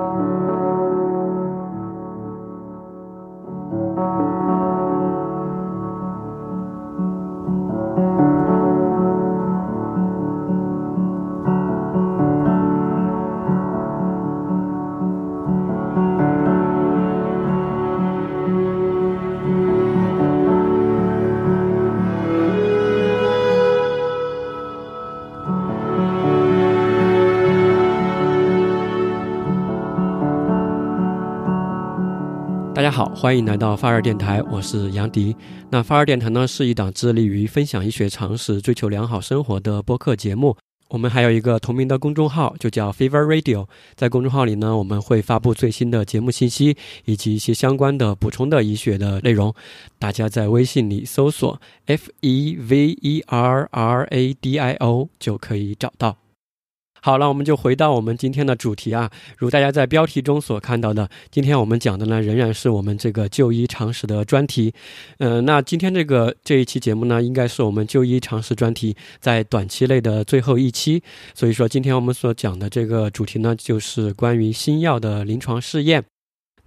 大家欢迎来到发热电台，我是杨迪。那发热电台呢，是一档致力于分享医学常识、追求良好生活的播客节目。我们还有一个同名的公众号，就叫 Fever Radio。在公众号里呢，我们会发布最新的节目信息，以及一些相关的补充的医学的内容。大家在微信里搜索 F E V E R R A D I O 就可以找到。好了，我们就回到我们今天的主题啊。如大家在标题中所看到的，今天我们讲的呢，仍然是我们这个就医常识的专题。嗯，那今天这个这一期节目呢，应该是我们就医常识专题在短期内的最后一期。所以说，今天我们所讲的这个主题呢，就是关于新药的临床试验。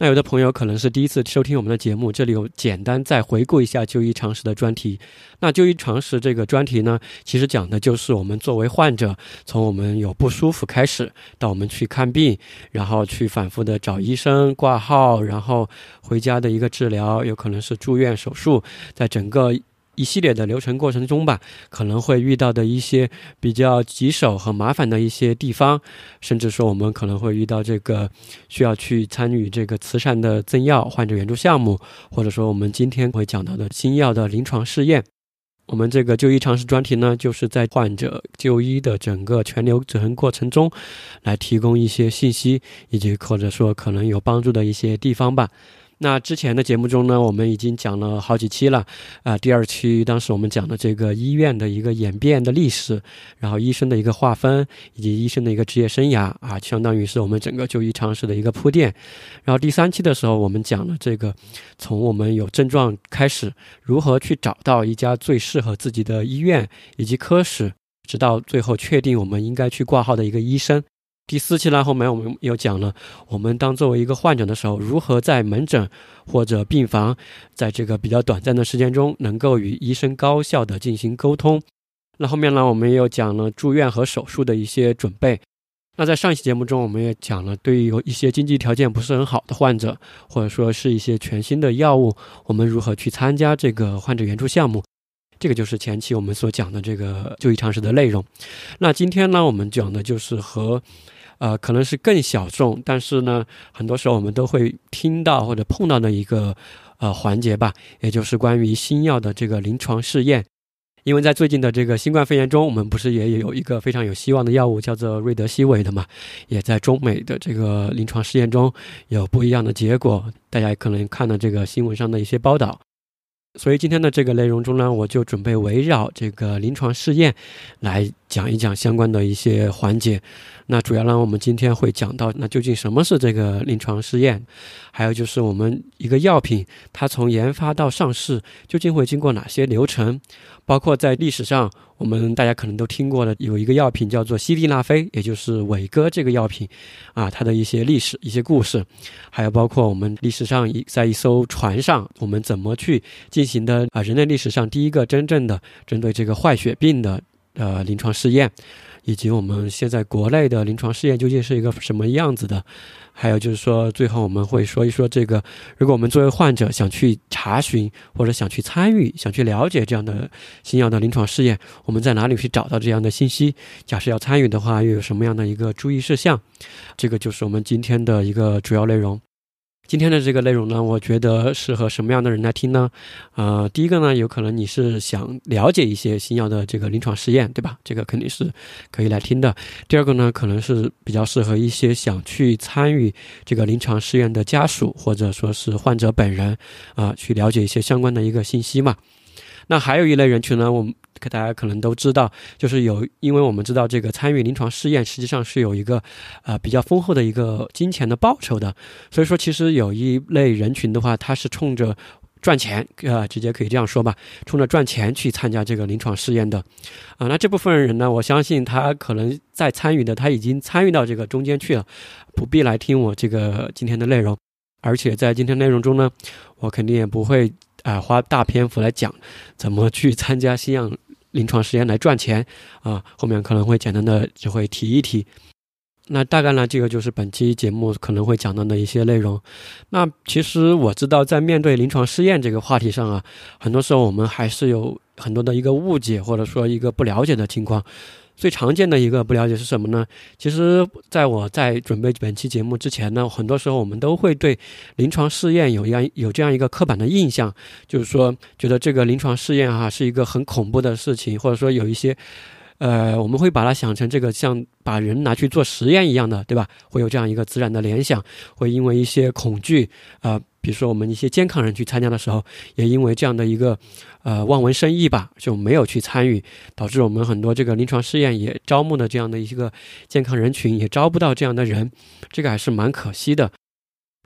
那有的朋友可能是第一次收听我们的节目，这里有简单再回顾一下就医常识的专题。那就医常识这个专题呢，其实讲的就是我们作为患者，从我们有不舒服开始，到我们去看病，然后去反复的找医生挂号，然后回家的一个治疗，有可能是住院手术，在整个。一系列的流程过程中吧，可能会遇到的一些比较棘手和麻烦的一些地方，甚至说我们可能会遇到这个需要去参与这个慈善的赠药患者援助项目，或者说我们今天会讲到的新药的临床试验。我们这个就医常识专题呢，就是在患者就医的整个全流程过程中，来提供一些信息，以及或者说可能有帮助的一些地方吧。那之前的节目中呢，我们已经讲了好几期了，啊，第二期当时我们讲的这个医院的一个演变的历史，然后医生的一个划分，以及医生的一个职业生涯啊，相当于是我们整个就医常识的一个铺垫。然后第三期的时候，我们讲了这个从我们有症状开始，如何去找到一家最适合自己的医院以及科室，直到最后确定我们应该去挂号的一个医生。第四期呢，后面我们又讲了，我们当作为一个患者的时候，如何在门诊或者病房，在这个比较短暂的时间中，能够与医生高效的进行沟通。那后面呢，我们又讲了住院和手术的一些准备。那在上一期节目中，我们也讲了，对于有一些经济条件不是很好的患者，或者说是一些全新的药物，我们如何去参加这个患者援助项目。这个就是前期我们所讲的这个就医常识的内容。那今天呢，我们讲的就是和，呃，可能是更小众，但是呢，很多时候我们都会听到或者碰到的一个呃环节吧，也就是关于新药的这个临床试验。因为在最近的这个新冠肺炎中，我们不是也有一个非常有希望的药物叫做瑞德西韦的嘛？也在中美的这个临床试验中有不一样的结果，大家可能看了这个新闻上的一些报道。所以今天的这个内容中呢，我就准备围绕这个临床试验来讲一讲相关的一些环节。那主要呢，我们今天会讲到，那究竟什么是这个临床试验？还有就是我们一个药品，它从研发到上市，究竟会经过哪些流程？包括在历史上，我们大家可能都听过的，有一个药品叫做西地那非，也就是伟哥这个药品，啊，它的一些历史、一些故事，还有包括我们历史上一在一艘船上，我们怎么去进行的啊，人类历史上第一个真正的针对这个坏血病的呃临床试验。以及我们现在国内的临床试验究竟是一个什么样子的？还有就是说，最后我们会说一说这个，如果我们作为患者想去查询或者想去参与、想去了解这样的新药的临床试验，我们在哪里去找到这样的信息？假设要参与的话，又有什么样的一个注意事项？这个就是我们今天的一个主要内容。今天的这个内容呢，我觉得适合什么样的人来听呢？呃，第一个呢，有可能你是想了解一些新药的这个临床试验，对吧？这个肯定是可以来听的。第二个呢，可能是比较适合一些想去参与这个临床试验的家属或者说是患者本人啊，去了解一些相关的一个信息嘛。那还有一类人群呢，我们。大家可能都知道，就是有，因为我们知道这个参与临床试验实际上是有一个，呃，比较丰厚的一个金钱的报酬的，所以说其实有一类人群的话，他是冲着赚钱，呃，直接可以这样说吧，冲着赚钱去参加这个临床试验的，啊，那这部分人呢，我相信他可能在参与的，他已经参与到这个中间去了，不必来听我这个今天的内容，而且在今天内容中呢，我肯定也不会啊花大篇幅来讲怎么去参加西洋临床实验来赚钱，啊，后面可能会简单的就会提一提。那大概呢，这个就是本期节目可能会讲到的一些内容。那其实我知道，在面对临床试验这个话题上啊，很多时候我们还是有很多的一个误解，或者说一个不了解的情况。最常见的一个不了解是什么呢？其实，在我在准备本期节目之前呢，很多时候我们都会对临床试验有样有这样一个刻板的印象，就是说，觉得这个临床试验哈是一个很恐怖的事情，或者说有一些。呃，我们会把它想成这个像把人拿去做实验一样的，对吧？会有这样一个自然的联想，会因为一些恐惧啊，比如说我们一些健康人去参加的时候，也因为这样的一个呃望文生义吧，就没有去参与，导致我们很多这个临床试验也招募的这样的一个健康人群也招不到这样的人，这个还是蛮可惜的。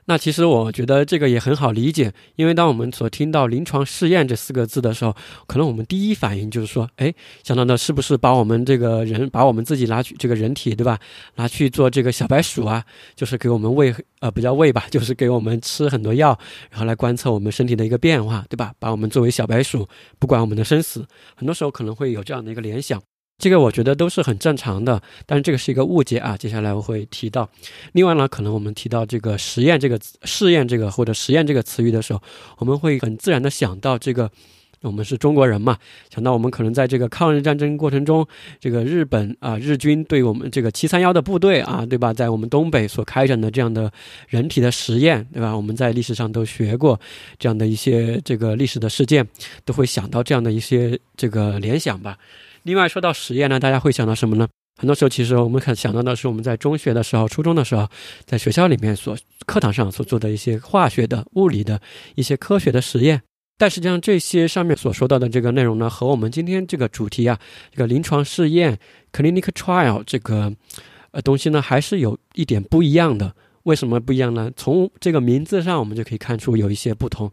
那其实我觉得这个也很好理解，因为当我们所听到临床试验这四个字的时候，可能我们第一反应就是说，哎，想到的是不是把我们这个人，把我们自己拿去这个人体，对吧？拿去做这个小白鼠啊，就是给我们喂，呃，不叫喂吧，就是给我们吃很多药，然后来观测我们身体的一个变化，对吧？把我们作为小白鼠，不管我们的生死，很多时候可能会有这样的一个联想。这个我觉得都是很正常的，但是这个是一个误解啊。接下来我会提到。另外呢，可能我们提到这个实验这个试验这个或者实验这个词语的时候，我们会很自然的想到这个，我们是中国人嘛，想到我们可能在这个抗日战争过程中，这个日本啊日军对我们这个七三幺的部队啊，对吧，在我们东北所开展的这样的人体的实验，对吧？我们在历史上都学过这样的一些这个历史的事件，都会想到这样的一些这个联想吧。另外说到实验呢，大家会想到什么呢？很多时候其实我们可想到的是我们在中学的时候、初中的时候，在学校里面所课堂上所做的一些化学的、物理的一些科学的实验。但实际上这些上面所说到的这个内容呢，和我们今天这个主题啊，这个临床试验 （clinical trial） 这个呃东西呢，还是有一点不一样的。为什么不一样呢？从这个名字上我们就可以看出有一些不同。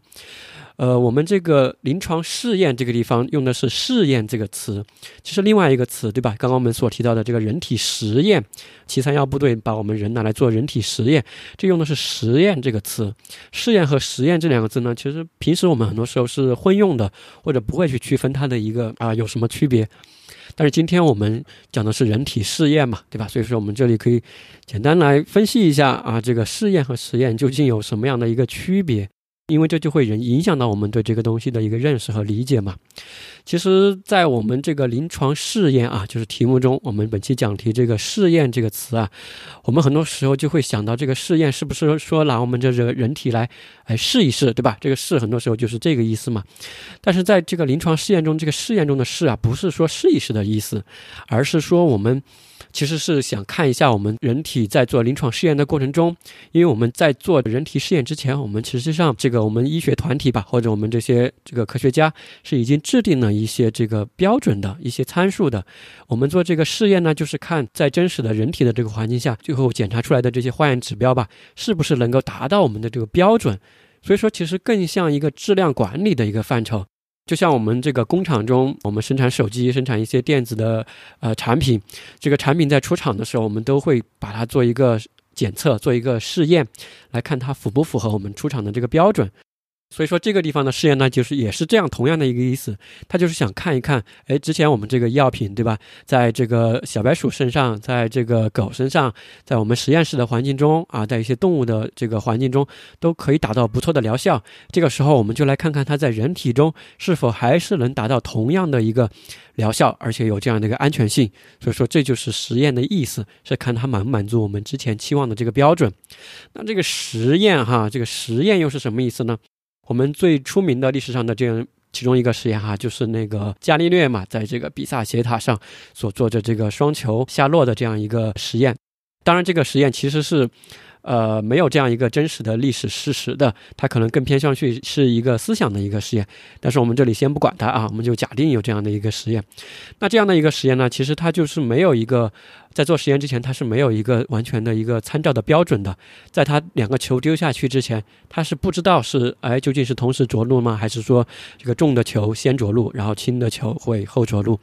呃，我们这个临床试验这个地方用的是“试验”这个词，其实另外一个词，对吧？刚刚我们所提到的这个人体实验，七三幺部队把我们人拿来做人体实验，这用的是“实验”这个词。试验和实验这两个字呢，其实平时我们很多时候是混用的，或者不会去区分它的一个啊有什么区别。但是今天我们讲的是人体试验嘛，对吧？所以说我们这里可以简单来分析一下啊，这个试验和实验究竟有什么样的一个区别。因为这就会影影响到我们对这个东西的一个认识和理解嘛。其实，在我们这个临床试验啊，就是题目中，我们本期讲题这个“试验”这个词啊，我们很多时候就会想到这个试验是不是说拿我们这个人体来哎试一试，对吧？这个“试”很多时候就是这个意思嘛。但是在这个临床试验中，这个试验中的“试”啊，不是说试一试的意思，而是说我们。其实是想看一下我们人体在做临床试验的过程中，因为我们在做人体试验之前，我们实际上这个我们医学团体吧，或者我们这些这个科学家是已经制定了一些这个标准的一些参数的。我们做这个试验呢，就是看在真实的人体的这个环境下，最后检查出来的这些化验指标吧，是不是能够达到我们的这个标准。所以说，其实更像一个质量管理的一个范畴。就像我们这个工厂中，我们生产手机、生产一些电子的呃产品，这个产品在出厂的时候，我们都会把它做一个检测，做一个试验，来看它符不符合我们出厂的这个标准。所以说这个地方的试验呢，就是也是这样同样的一个意思，他就是想看一看，哎，之前我们这个药品对吧，在这个小白鼠身上，在这个狗身上，在我们实验室的环境中啊，在一些动物的这个环境中，都可以达到不错的疗效。这个时候我们就来看看它在人体中是否还是能达到同样的一个疗效，而且有这样的一个安全性。所以说这就是实验的意思，是看它满不满足我们之前期望的这个标准。那这个实验哈，这个实验又是什么意思呢？我们最出名的历史上的这样其中一个实验哈，就是那个伽利略嘛，在这个比萨斜塔上所做的这个双球下落的这样一个实验。当然，这个实验其实是，呃，没有这样一个真实的历史事实的，它可能更偏向去是一个思想的一个实验。但是我们这里先不管它啊，我们就假定有这样的一个实验。那这样的一个实验呢，其实它就是没有一个在做实验之前，它是没有一个完全的一个参照的标准的。在它两个球丢下去之前，它是不知道是哎究竟是同时着陆吗，还是说这个重的球先着陆，然后轻的球会后着陆。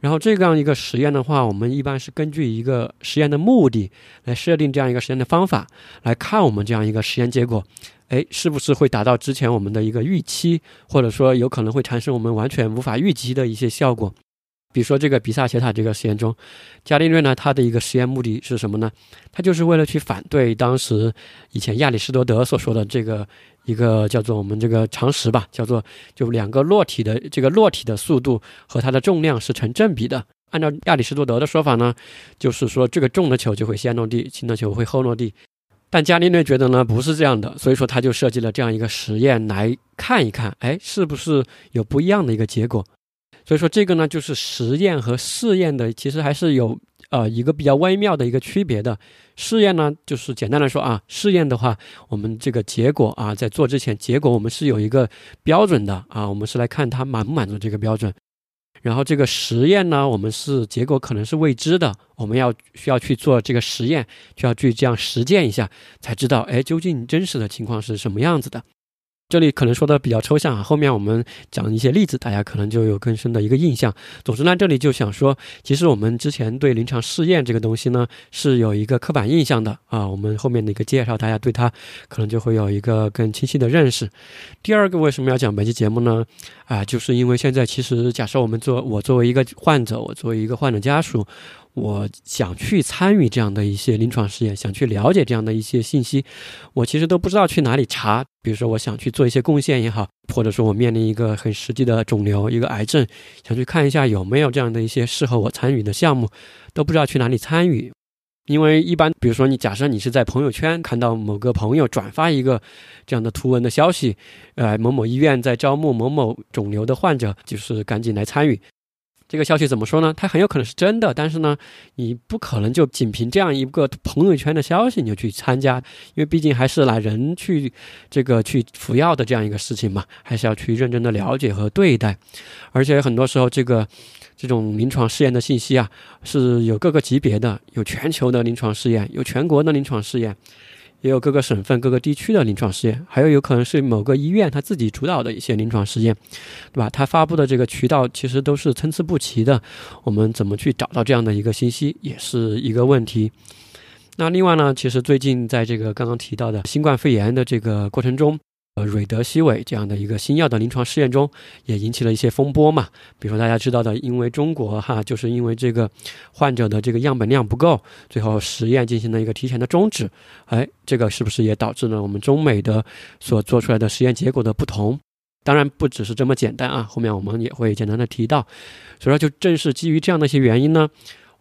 然后这样一个实验的话，我们一般是根据一个实验的目的来设定这样一个实验的方法，来看我们这样一个实验结果，哎，是不是会达到之前我们的一个预期，或者说有可能会产生我们完全无法预期的一些效果。比如说这个比萨斜塔这个实验中，伽利略呢，他的一个实验目的是什么呢？他就是为了去反对当时以前亚里士多德所说的这个。一个叫做我们这个常识吧，叫做就两个落体的这个落体的速度和它的重量是成正比的。按照亚里士多德的说法呢，就是说这个重的球就会先落地，轻的球会后落地。但伽利略觉得呢不是这样的，所以说他就设计了这样一个实验来看一看，哎，是不是有不一样的一个结果？所以说这个呢就是实验和试验的，其实还是有。呃，一个比较微妙的一个区别的试验呢，就是简单来说啊，试验的话，我们这个结果啊，在做之前，结果我们是有一个标准的啊，我们是来看它满不满足这个标准。然后这个实验呢，我们是结果可能是未知的，我们要需要去做这个实验，需要去这样实践一下，才知道哎，究竟真实的情况是什么样子的。这里可能说的比较抽象啊，后面我们讲一些例子，大家可能就有更深的一个印象。总之呢，这里就想说，其实我们之前对临床试验这个东西呢，是有一个刻板印象的啊。我们后面的一个介绍，大家对它可能就会有一个更清晰的认识。第二个为什么要讲本期节目呢？啊，就是因为现在其实假设我们做我作为一个患者，我作为一个患者家属。我想去参与这样的一些临床试验，想去了解这样的一些信息，我其实都不知道去哪里查。比如说，我想去做一些贡献也好，或者说我面临一个很实际的肿瘤、一个癌症，想去看一下有没有这样的一些适合我参与的项目，都不知道去哪里参与。因为一般，比如说你假设你是在朋友圈看到某个朋友转发一个这样的图文的消息，呃，某某医院在招募某某肿瘤的患者，就是赶紧来参与。这个消息怎么说呢？它很有可能是真的，但是呢，你不可能就仅凭这样一个朋友圈的消息你就去参加，因为毕竟还是拿人去这个去服药的这样一个事情嘛，还是要去认真的了解和对待。而且很多时候，这个这种临床试验的信息啊，是有各个级别的，有全球的临床试验，有全国的临床试验。也有各个省份、各个地区的临床试验，还有有可能是某个医院他自己主导的一些临床试验，对吧？他发布的这个渠道其实都是参差不齐的，我们怎么去找到这样的一个信息，也是一个问题。那另外呢，其实最近在这个刚刚提到的新冠肺炎的这个过程中。呃，瑞德西韦这样的一个新药的临床试验中，也引起了一些风波嘛。比如说大家知道的，因为中国哈，就是因为这个患者的这个样本量不够，最后实验进行了一个提前的终止。哎，这个是不是也导致了我们中美的所做出来的实验结果的不同？当然不只是这么简单啊，后面我们也会简单的提到。所以说，就正是基于这样的一些原因呢，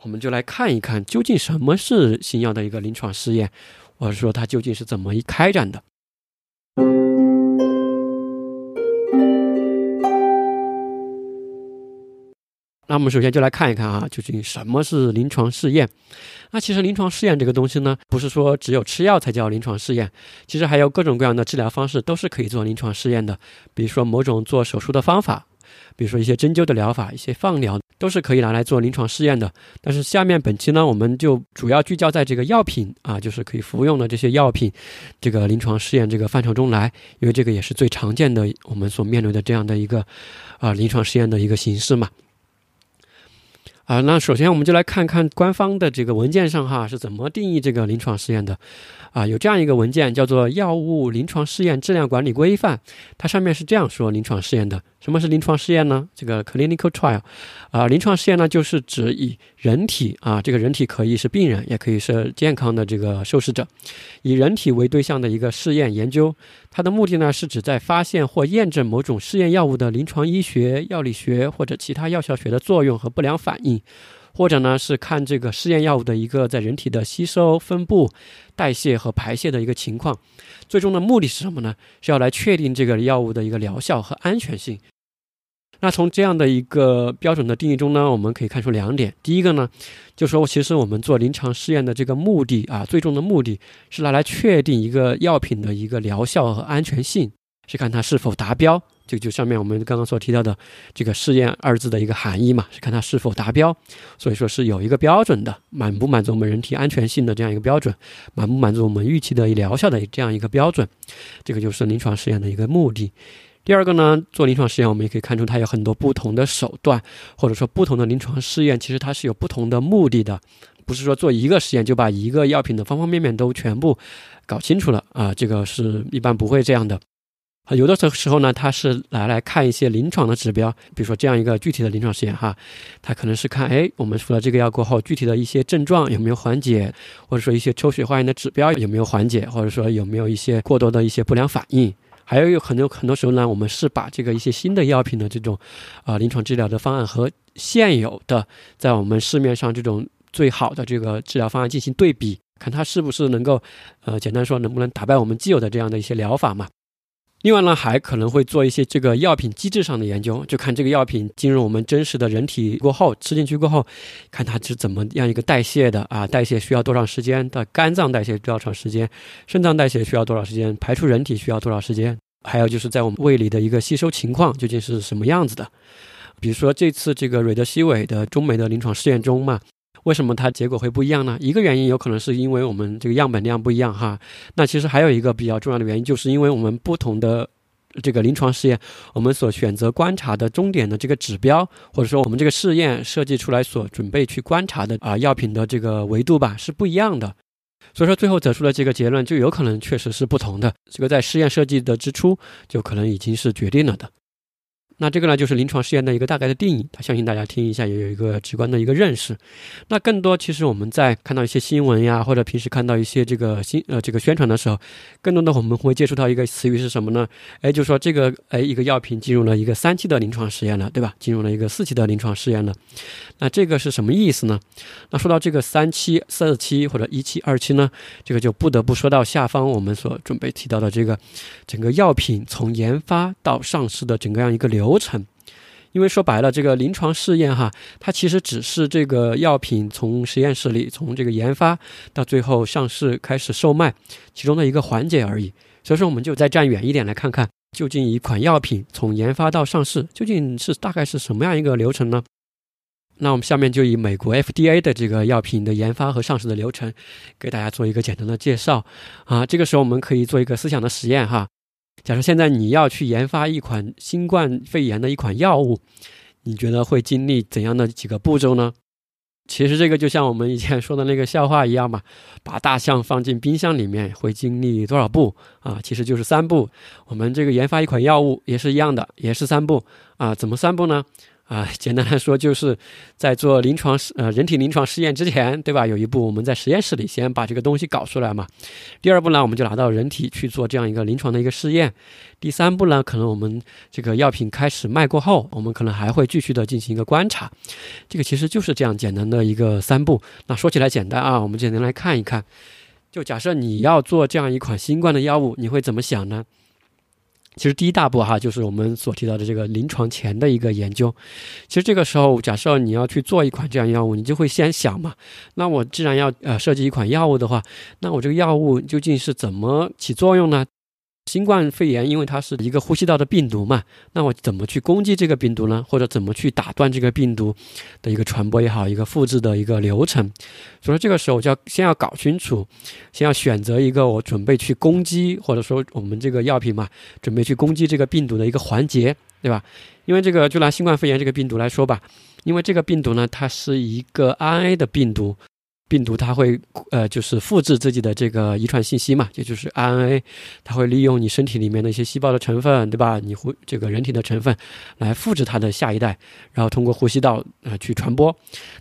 我们就来看一看究竟什么是新药的一个临床试验，或者说它究竟是怎么一开展的。那我们首先就来看一看啊，究竟什么是临床试验？那其实临床试验这个东西呢，不是说只有吃药才叫临床试验，其实还有各种各样的治疗方式都是可以做临床试验的。比如说某种做手术的方法，比如说一些针灸的疗法、一些放疗，都是可以拿来做临床试验的。但是下面本期呢，我们就主要聚焦在这个药品啊，就是可以服用的这些药品，这个临床试验这个范畴中来，因为这个也是最常见的我们所面对的这样的一个啊临床试验的一个形式嘛。啊，那首先我们就来看看官方的这个文件上哈是怎么定义这个临床试验的。啊，有这样一个文件叫做《药物临床试验质量管理规范》，它上面是这样说临床试验的。什么是临床试验呢？这个 clinical trial，啊，临床试验呢就是指以人体啊，这个人体可以是病人，也可以是健康的这个受试者，以人体为对象的一个试验研究。它的目的呢是指在发现或验证某种试验药物的临床医学、药理学或者其他药效学的作用和不良反应。或者呢，是看这个试验药物的一个在人体的吸收、分布、代谢和排泄的一个情况，最终的目的是什么呢？是要来确定这个药物的一个疗效和安全性。那从这样的一个标准的定义中呢，我们可以看出两点。第一个呢，就说其实我们做临床试验的这个目的啊，最终的目的是拿来确定一个药品的一个疗效和安全性，是看它是否达标。就就上面我们刚刚所提到的这个试验二字的一个含义嘛，是看它是否达标。所以说是有一个标准的，满不满足我们人体安全性的这样一个标准，满不满足我们预期的疗效的这样一个标准。这个就是临床试验的一个目的。第二个呢，做临床试验，我们也可以看出它有很多不同的手段，或者说不同的临床试验，其实它是有不同的目的的，不是说做一个实验就把一个药品的方方面面都全部搞清楚了啊，这个是一般不会这样的。啊，有的时候时候呢，它是拿来看一些临床的指标，比如说这样一个具体的临床实验哈，它可能是看，哎，我们服了这个药过后，具体的一些症状有没有缓解，或者说一些抽血化验的指标有没有缓解，或者说有没有一些过多的一些不良反应。还有有很多很多时候呢，我们是把这个一些新的药品的这种，啊，临床治疗的方案和现有的在我们市面上这种最好的这个治疗方案进行对比，看它是不是能够，呃，简单说能不能打败我们既有的这样的一些疗法嘛。另外呢，还可能会做一些这个药品机制上的研究，就看这个药品进入我们真实的人体过后，吃进去过后，看它是怎么样一个代谢的啊，代谢需要多长时间？的肝脏代谢多长时间？肾脏代谢需要多少时间？排出人体需要多少时间？还有就是在我们胃里的一个吸收情况究竟是什么样子的？比如说这次这个瑞德西韦的中美的临床试验中嘛。为什么它结果会不一样呢？一个原因有可能是因为我们这个样本量不一样哈。那其实还有一个比较重要的原因，就是因为我们不同的这个临床试验，我们所选择观察的终点的这个指标，或者说我们这个试验设计出来所准备去观察的啊药品的这个维度吧，是不一样的。所以说最后得出的这个结论就有可能确实是不同的。这个在试验设计的之初就可能已经是决定了的。那这个呢，就是临床试验的一个大概的定义，相信大家听一下也有一个直观的一个认识。那更多其实我们在看到一些新闻呀，或者平时看到一些这个新呃这个宣传的时候，更多的我们会接触到一个词语是什么呢？哎，就是说这个哎一个药品进入了一个三期的临床试验了，对吧？进入了一个四期的临床试验了。那这个是什么意思呢？那说到这个三期、四期或者一期、二期呢，这个就不得不说到下方我们所准备提到的这个整个药品从研发到上市的整个样一个流。流程，因为说白了，这个临床试验哈，它其实只是这个药品从实验室里从这个研发到最后上市开始售卖其中的一个环节而已。所以说，我们就再站远一点来看看，究竟一款药品从研发到上市究竟是大概是什么样一个流程呢？那我们下面就以美国 FDA 的这个药品的研发和上市的流程，给大家做一个简单的介绍啊。这个时候我们可以做一个思想的实验哈。假设现在你要去研发一款新冠肺炎的一款药物，你觉得会经历怎样的几个步骤呢？其实这个就像我们以前说的那个笑话一样嘛，把大象放进冰箱里面会经历多少步啊？其实就是三步。我们这个研发一款药物也是一样的，也是三步啊？怎么三步呢？啊，简单来说，就是在做临床试呃人体临床试验之前，对吧？有一步我们在实验室里先把这个东西搞出来嘛。第二步呢，我们就拿到人体去做这样一个临床的一个试验。第三步呢，可能我们这个药品开始卖过后，我们可能还会继续的进行一个观察。这个其实就是这样简单的一个三步。那说起来简单啊，我们简单来看一看。就假设你要做这样一款新冠的药物，你会怎么想呢？其实第一大步哈，就是我们所提到的这个临床前的一个研究。其实这个时候，假设你要去做一款这样药物，你就会先想嘛，那我既然要呃设计一款药物的话，那我这个药物究竟是怎么起作用呢？新冠肺炎，因为它是一个呼吸道的病毒嘛，那我怎么去攻击这个病毒呢？或者怎么去打断这个病毒的一个传播也好，一个复制的一个流程？所以这个时候就要先要搞清楚，先要选择一个我准备去攻击，或者说我们这个药品嘛，准备去攻击这个病毒的一个环节，对吧？因为这个就拿新冠肺炎这个病毒来说吧，因为这个病毒呢，它是一个 RNA 的病毒。病毒它会呃，就是复制自己的这个遗传信息嘛，也就是 RNA，它会利用你身体里面的一些细胞的成分，对吧？你呼这个人体的成分来复制它的下一代，然后通过呼吸道呃去传播。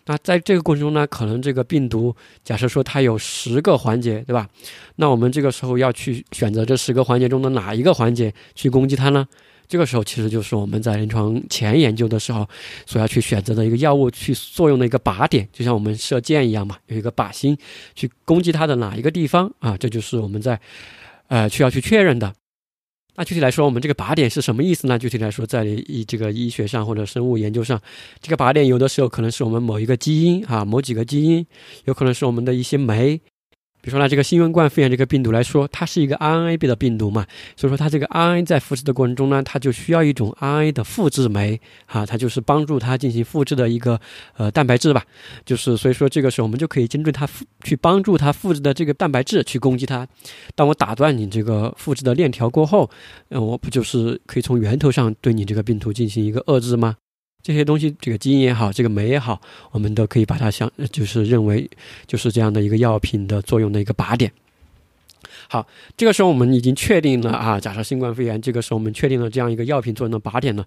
那在这个过程中呢，可能这个病毒假设说它有十个环节，对吧？那我们这个时候要去选择这十个环节中的哪一个环节去攻击它呢？这个时候其实就是我们在临床前研究的时候所要去选择的一个药物去作用的一个靶点，就像我们射箭一样嘛，有一个靶心去攻击它的哪一个地方啊？这就是我们在呃需要去确认的。那具体来说，我们这个靶点是什么意思呢？具体来说，在医这个医学上或者生物研究上，这个靶点有的时候可能是我们某一个基因啊，某几个基因，有可能是我们的一些酶。比如说呢，这个新冠肺炎这个病毒来说，它是一个 RNA 的病毒嘛，所以说它这个 RNA 在复制的过程中呢，它就需要一种 RNA 的复制酶啊，它就是帮助它进行复制的一个呃蛋白质吧，就是所以说这个时候我们就可以针对它复去帮助它复制的这个蛋白质去攻击它。当我打断你这个复制的链条过后，呃，我不就是可以从源头上对你这个病毒进行一个遏制吗？这些东西，这个基因也好，这个酶也好，我们都可以把它想，就是认为就是这样的一个药品的作用的一个靶点。好，这个时候我们已经确定了啊，假设新冠肺炎，这个时候我们确定了这样一个药品作用的靶点了。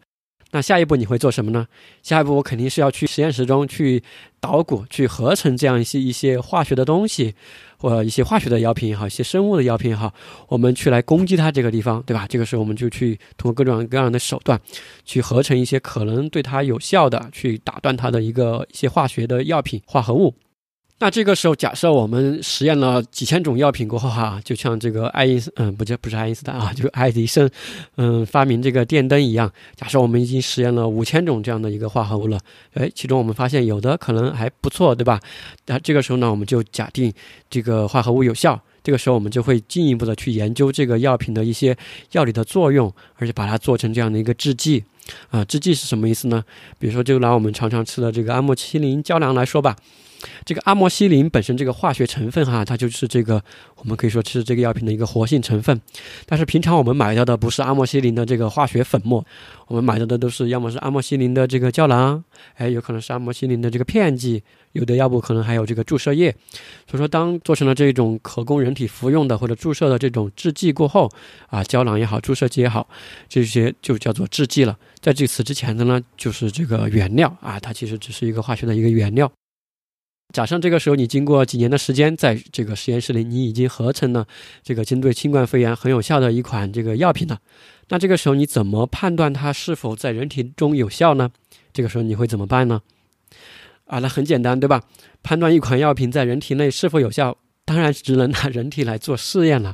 那下一步你会做什么呢？下一步我肯定是要去实验室中去捣鼓、去合成这样一些一些化学的东西，或一些化学的药品也好，一些生物的药品也好，我们去来攻击它这个地方，对吧？这个时候我们就去通过各种各样的手段，去合成一些可能对它有效的，去打断它的一个一些化学的药品化合物。那这个时候，假设我们实验了几千种药品过后，哈，就像这个爱因斯，嗯，不叫不是爱因斯坦啊，就是爱迪生，嗯，发明这个电灯一样。假设我们已经实验了五千种这样的一个化合物了，哎，其中我们发现有的可能还不错，对吧？那这个时候呢，我们就假定这个化合物有效。这个时候，我们就会进一步的去研究这个药品的一些药理的作用，而且把它做成这样的一个制剂。啊，制剂是什么意思呢？比如说，就拿我们常常吃的这个阿莫西林胶囊来说吧。这个阿莫西林本身这个化学成分哈，它就是这个我们可以说是这个药品的一个活性成分。但是平常我们买到的不是阿莫西林的这个化学粉末，我们买到的都是要么是阿莫西林的这个胶囊，哎，有可能是阿莫西林的这个片剂，有的要不可能还有这个注射液。所以说，当做成了这种可供人体服用的或者注射的这种制剂过后，啊，胶囊也好，注射剂也好，这些就叫做制剂了。在这此之前的呢，就是这个原料啊，它其实只是一个化学的一个原料。假设这个时候你经过几年的时间，在这个实验室里，你已经合成了这个针对新冠肺炎很有效的一款这个药品了。那这个时候你怎么判断它是否在人体中有效呢？这个时候你会怎么办呢？啊，那很简单，对吧？判断一款药品在人体内是否有效，当然只能拿人体来做试验了。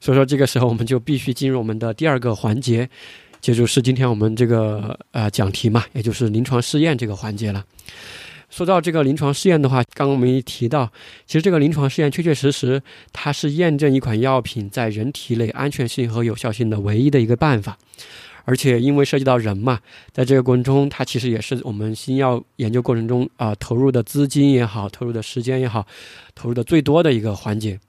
所以说，这个时候我们就必须进入我们的第二个环节，这就是今天我们这个呃讲题嘛，也就是临床试验这个环节了。说到这个临床试验的话，刚刚我们也提到，其实这个临床试验确确实实，它是验证一款药品在人体内安全性和有效性的唯一的一个办法。而且因为涉及到人嘛，在这个过程中，它其实也是我们新药研究过程中啊投入的资金也好，投入的时间也好，投入的最多的一个环节。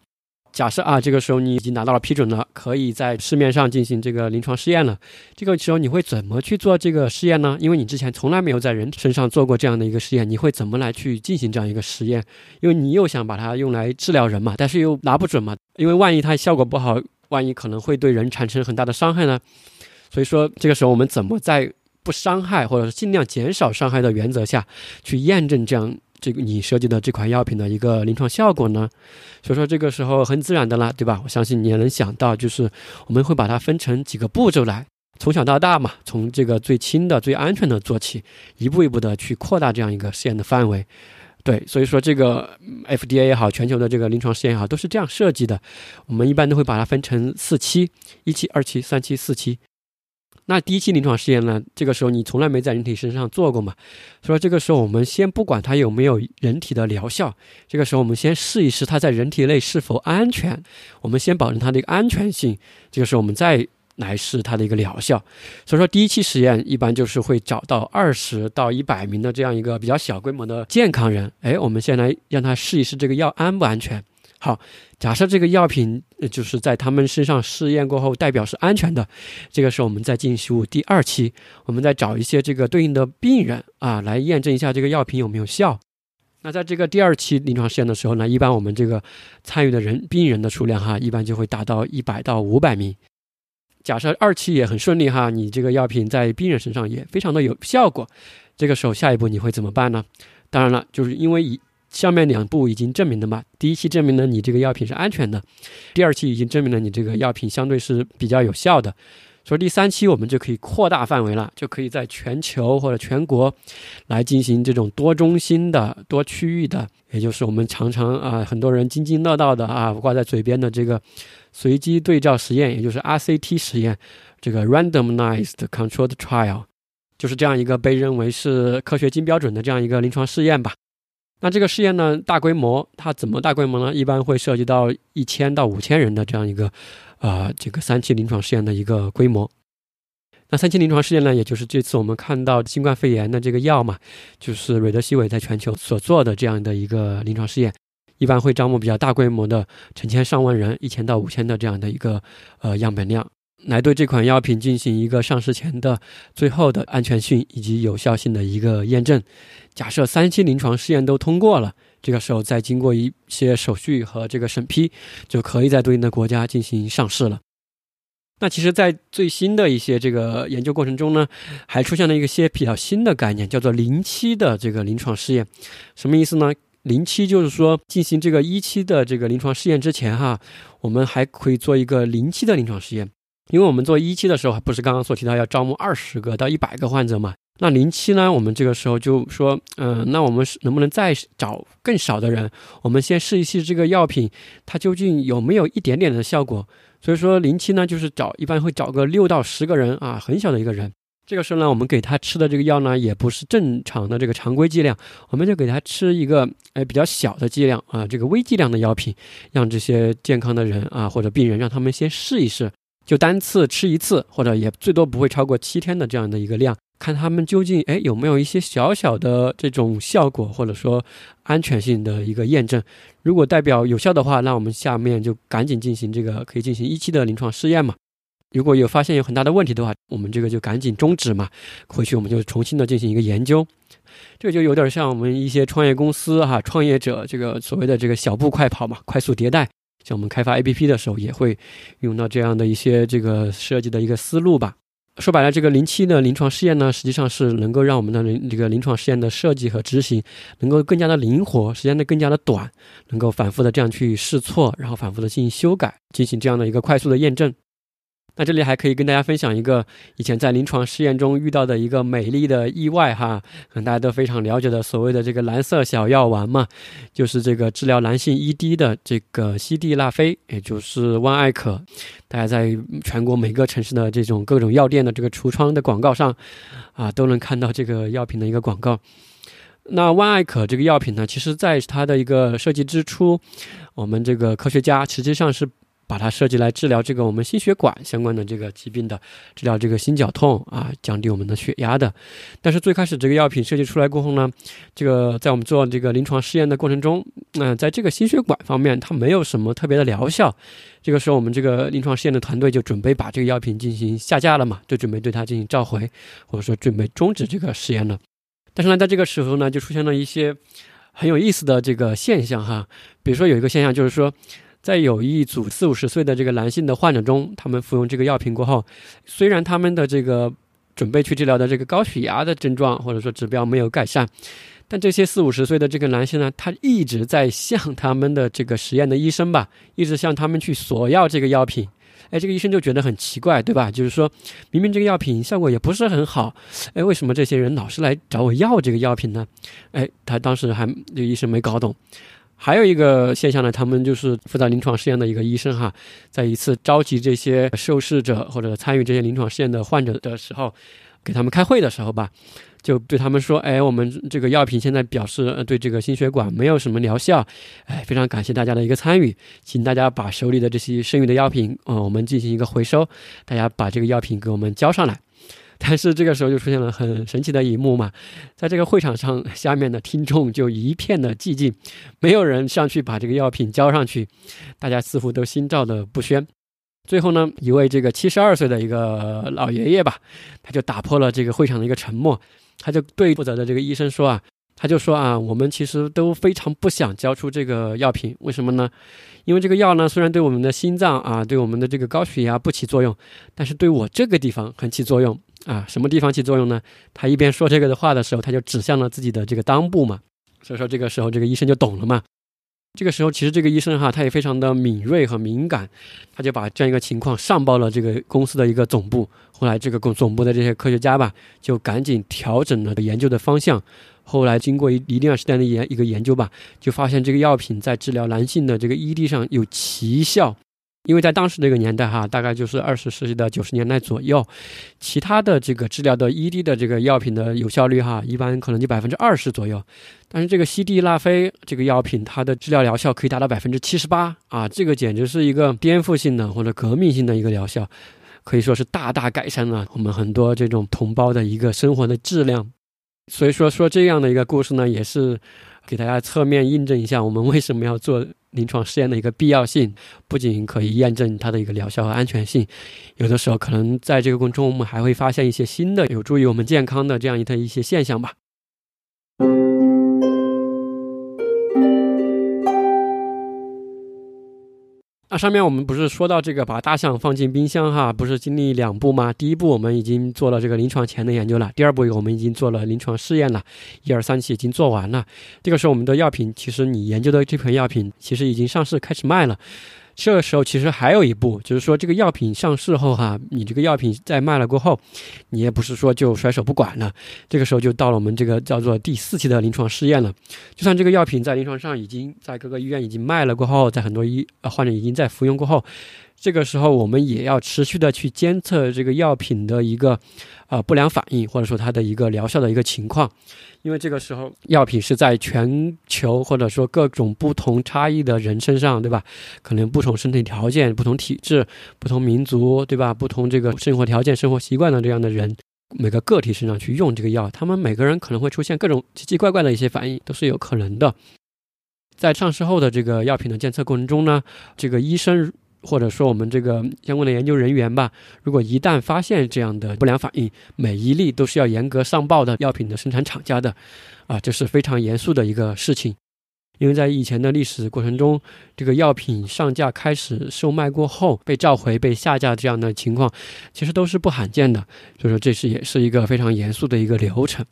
假设啊，这个时候你已经拿到了批准了，可以在市面上进行这个临床试验了。这个时候你会怎么去做这个试验呢？因为你之前从来没有在人身上做过这样的一个试验，你会怎么来去进行这样一个实验？因为你又想把它用来治疗人嘛，但是又拿不准嘛，因为万一它效果不好，万一可能会对人产生很大的伤害呢？所以说，这个时候我们怎么在不伤害或者是尽量减少伤害的原则下去验证这样？这个你设计的这款药品的一个临床效果呢？所以说这个时候很自然的啦，对吧？我相信你也能想到，就是我们会把它分成几个步骤来，从小到大嘛，从这个最轻的、最安全的做起，一步一步的去扩大这样一个试验的范围。对，所以说这个 FDA 也好，全球的这个临床试验也好，都是这样设计的。我们一般都会把它分成四期：一期、二期、三期、四期。那第一期临床试验呢？这个时候你从来没在人体身上做过嘛？所以这个时候我们先不管它有没有人体的疗效，这个时候我们先试一试它在人体内是否安全。我们先保证它的一个安全性，这个时候我们再来试它的一个疗效。所以说第一期实验一般就是会找到二十到一百名的这样一个比较小规模的健康人，哎，我们先来让他试一试这个药安不安全。好，假设这个药品就是在他们身上试验过后，代表是安全的。这个时候，我们再进入第二期，我们再找一些这个对应的病人啊，来验证一下这个药品有没有效。那在这个第二期临床试验的时候呢，一般我们这个参与的人病人的数量哈，一般就会达到一百到五百名。假设二期也很顺利哈，你这个药品在病人身上也非常的有效果。这个时候，下一步你会怎么办呢？当然了，就是因为以下面两步已经证明了嘛？第一期证明了你这个药品是安全的，第二期已经证明了你这个药品相对是比较有效的，所以第三期我们就可以扩大范围了，就可以在全球或者全国来进行这种多中心的、多区域的，也就是我们常常啊很多人津津乐道的啊挂在嘴边的这个随机对照实验，也就是 RCT 实验，这个 Randomized Controlled Trial，就是这样一个被认为是科学金标准的这样一个临床试验吧。那这个试验呢，大规模，它怎么大规模呢？一般会涉及到一千到五千人的这样一个。啊，这个三期临床试验的一个规模。那三期临床试验呢，也就是这次我们看到新冠肺炎的这个药嘛，就是瑞德西韦在全球所做的这样的一个临床试验，一般会招募比较大规模的成千上万人，一千到五千的这样的一个呃样本量，来对这款药品进行一个上市前的最后的安全性以及有效性的一个验证。假设三期临床试验都通过了。这个时候再经过一些手续和这个审批，就可以在对应的国家进行上市了。那其实，在最新的一些这个研究过程中呢，还出现了一些比较新的概念，叫做零期的这个临床试验。什么意思呢？零期就是说，进行这个一期的这个临床试验之前，哈，我们还可以做一个零期的临床试验。因为我们做一期的时候，不是刚刚所提到要招募二十个到一百个患者嘛？那零期呢？我们这个时候就说，嗯，那我们能不能再找更少的人？我们先试一试这个药品，它究竟有没有一点点的效果？所以说零期呢，就是找一般会找个六到十个人啊，很小的一个人。这个时候呢，我们给他吃的这个药呢，也不是正常的这个常规剂量，我们就给他吃一个哎比较小的剂量啊，这个微剂量的药品，让这些健康的人啊或者病人，让他们先试一试，就单次吃一次，或者也最多不会超过七天的这样的一个量。看他们究竟哎有没有一些小小的这种效果，或者说安全性的一个验证。如果代表有效的话，那我们下面就赶紧进行这个可以进行一期的临床试验嘛。如果有发现有很大的问题的话，我们这个就赶紧终止嘛。回去我们就重新的进行一个研究。这个就有点像我们一些创业公司哈，创业者这个所谓的这个小步快跑嘛，快速迭代。像我们开发 APP 的时候，也会用到这样的一些这个设计的一个思路吧。说白了，这个零期的临床试验呢，实际上是能够让我们的临这个临床试验的设计和执行能够更加的灵活，时间呢更加的短，能够反复的这样去试错，然后反复的进行修改，进行这样的一个快速的验证。那这里还可以跟大家分享一个以前在临床试验中遇到的一个美丽的意外哈，可能大家都非常了解的所谓的这个蓝色小药丸嘛，就是这个治疗男性 ED 的这个西地那非，也就是万艾可，大家在全国每个城市的这种各种药店的这个橱窗的广告上，啊，都能看到这个药品的一个广告。那万艾可这个药品呢，其实在它的一个设计之初，我们这个科学家实际上是。把它设计来治疗这个我们心血管相关的这个疾病的，治疗这个心绞痛啊，降低我们的血压的。但是最开始这个药品设计出来过后呢，这个在我们做这个临床试验的过程中，那在这个心血管方面它没有什么特别的疗效。这个时候我们这个临床试验的团队就准备把这个药品进行下架了嘛，就准备对它进行召回，或者说准备终止这个实验了。但是呢，在这个时候呢，就出现了一些很有意思的这个现象哈，比如说有一个现象就是说。在有一组四五十岁的这个男性的患者中，他们服用这个药品过后，虽然他们的这个准备去治疗的这个高血压的症状或者说指标没有改善，但这些四五十岁的这个男性呢，他一直在向他们的这个实验的医生吧，一直向他们去索要这个药品。哎，这个医生就觉得很奇怪，对吧？就是说明明这个药品效果也不是很好，哎，为什么这些人老是来找我要这个药品呢？哎，他当时还这个医生没搞懂。还有一个现象呢，他们就是负责临床试验的一个医生哈，在一次召集这些受试者或者参与这些临床试验的患者的时候，给他们开会的时候吧，就对他们说：“哎，我们这个药品现在表示对这个心血管没有什么疗效，哎，非常感谢大家的一个参与，请大家把手里的这些剩余的药品，啊，我们进行一个回收，大家把这个药品给我们交上来。”但是这个时候就出现了很神奇的一幕嘛，在这个会场上，下面的听众就一片的寂静，没有人上去把这个药品交上去，大家似乎都心照的不宣。最后呢，一位这个七十二岁的一个老爷爷吧，他就打破了这个会场的一个沉默，他就对负责的这个医生说啊，他就说啊，我们其实都非常不想交出这个药品，为什么呢？因为这个药呢，虽然对我们的心脏啊，对我们的这个高血压不起作用，但是对我这个地方很起作用。啊，什么地方起作用呢？他一边说这个的话的时候，他就指向了自己的这个裆部嘛。所以说这个时候，这个医生就懂了嘛。这个时候，其实这个医生哈，他也非常的敏锐和敏感，他就把这样一个情况上报了这个公司的一个总部。后来，这个公总部的这些科学家吧，就赶紧调整了研究的方向。后来，经过一一段时间的研一个研究吧，就发现这个药品在治疗男性的这个 ED 上有奇效。因为在当时那个年代哈，大概就是二十世纪的九十年代左右，其他的这个治疗的 ED 的这个药品的有效率哈，一般可能就百分之二十左右，但是这个西地那非这个药品，它的治疗疗效可以达到百分之七十八啊，这个简直是一个颠覆性的或者革命性的一个疗效，可以说是大大改善了我们很多这种同胞的一个生活的质量。所以说说这样的一个故事呢，也是给大家侧面印证一下我们为什么要做。临床试验的一个必要性，不仅可以验证它的一个疗效和安全性，有的时候可能在这个过程中，我们还会发现一些新的有助于我们健康的这样一的一些现象吧。那上面我们不是说到这个把大象放进冰箱哈，不是经历两步吗？第一步我们已经做了这个临床前的研究了，第二步我们已经做了临床试验了，一二三期已经做完了。这个时候我们的药品，其实你研究的这款药品其实已经上市开始卖了。这个时候其实还有一步，就是说这个药品上市后哈，你这个药品在卖了过后，你也不是说就甩手不管了。这个时候就到了我们这个叫做第四期的临床试验了。就算这个药品在临床上已经在各个医院已经卖了过后，在很多医患者已经在服用过后。这个时候，我们也要持续的去监测这个药品的一个，呃，不良反应，或者说它的一个疗效的一个情况，因为这个时候药品是在全球或者说各种不同差异的人身上，对吧？可能不同身体条件、不同体质、不同民族，对吧？不同这个生活条件、生活习惯的这样的人，每个个体身上去用这个药，他们每个人可能会出现各种奇奇怪怪的一些反应，都是有可能的。在上市后的这个药品的监测过程中呢，这个医生。或者说我们这个相关的研究人员吧，如果一旦发现这样的不良反应，每一例都是要严格上报的药品的生产厂家的，啊，这是非常严肃的一个事情。因为在以前的历史过程中，这个药品上架开始售卖过后被召回、被下架这样的情况，其实都是不罕见的。所以说，这是也是一个非常严肃的一个流程。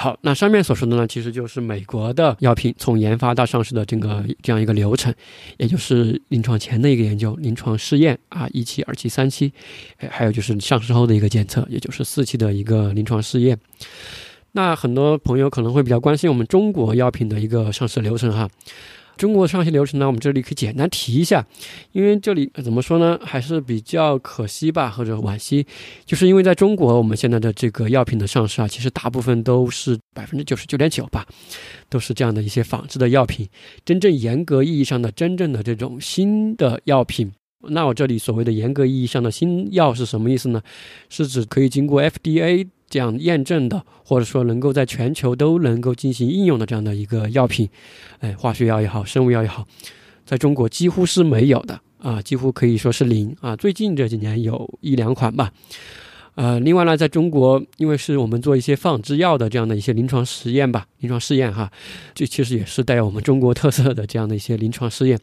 好，那上面所说的呢，其实就是美国的药品从研发到上市的这个这样一个流程，也就是临床前的一个研究、临床试验啊，一期、二期、三期，还有就是上市后的一个检测，也就是四期的一个临床试验。那很多朋友可能会比较关心我们中国药品的一个上市流程哈。中国上市流程呢，我们这里可以简单提一下，因为这里怎么说呢，还是比较可惜吧，或者惋惜，就是因为在中国，我们现在的这个药品的上市啊，其实大部分都是百分之九十九点九吧，都是这样的一些仿制的药品。真正严格意义上的真正的这种新的药品，那我这里所谓的严格意义上的新药是什么意思呢？是指可以经过 FDA。这样验证的，或者说能够在全球都能够进行应用的这样的一个药品，哎，化学药也好，生物药也好，在中国几乎是没有的啊，几乎可以说是零啊。最近这几年有一两款吧，呃，另外呢，在中国，因为是我们做一些仿制药的这样的一些临床实验吧，临床试验哈，这其实也是带有我们中国特色的这样的一些临床试验。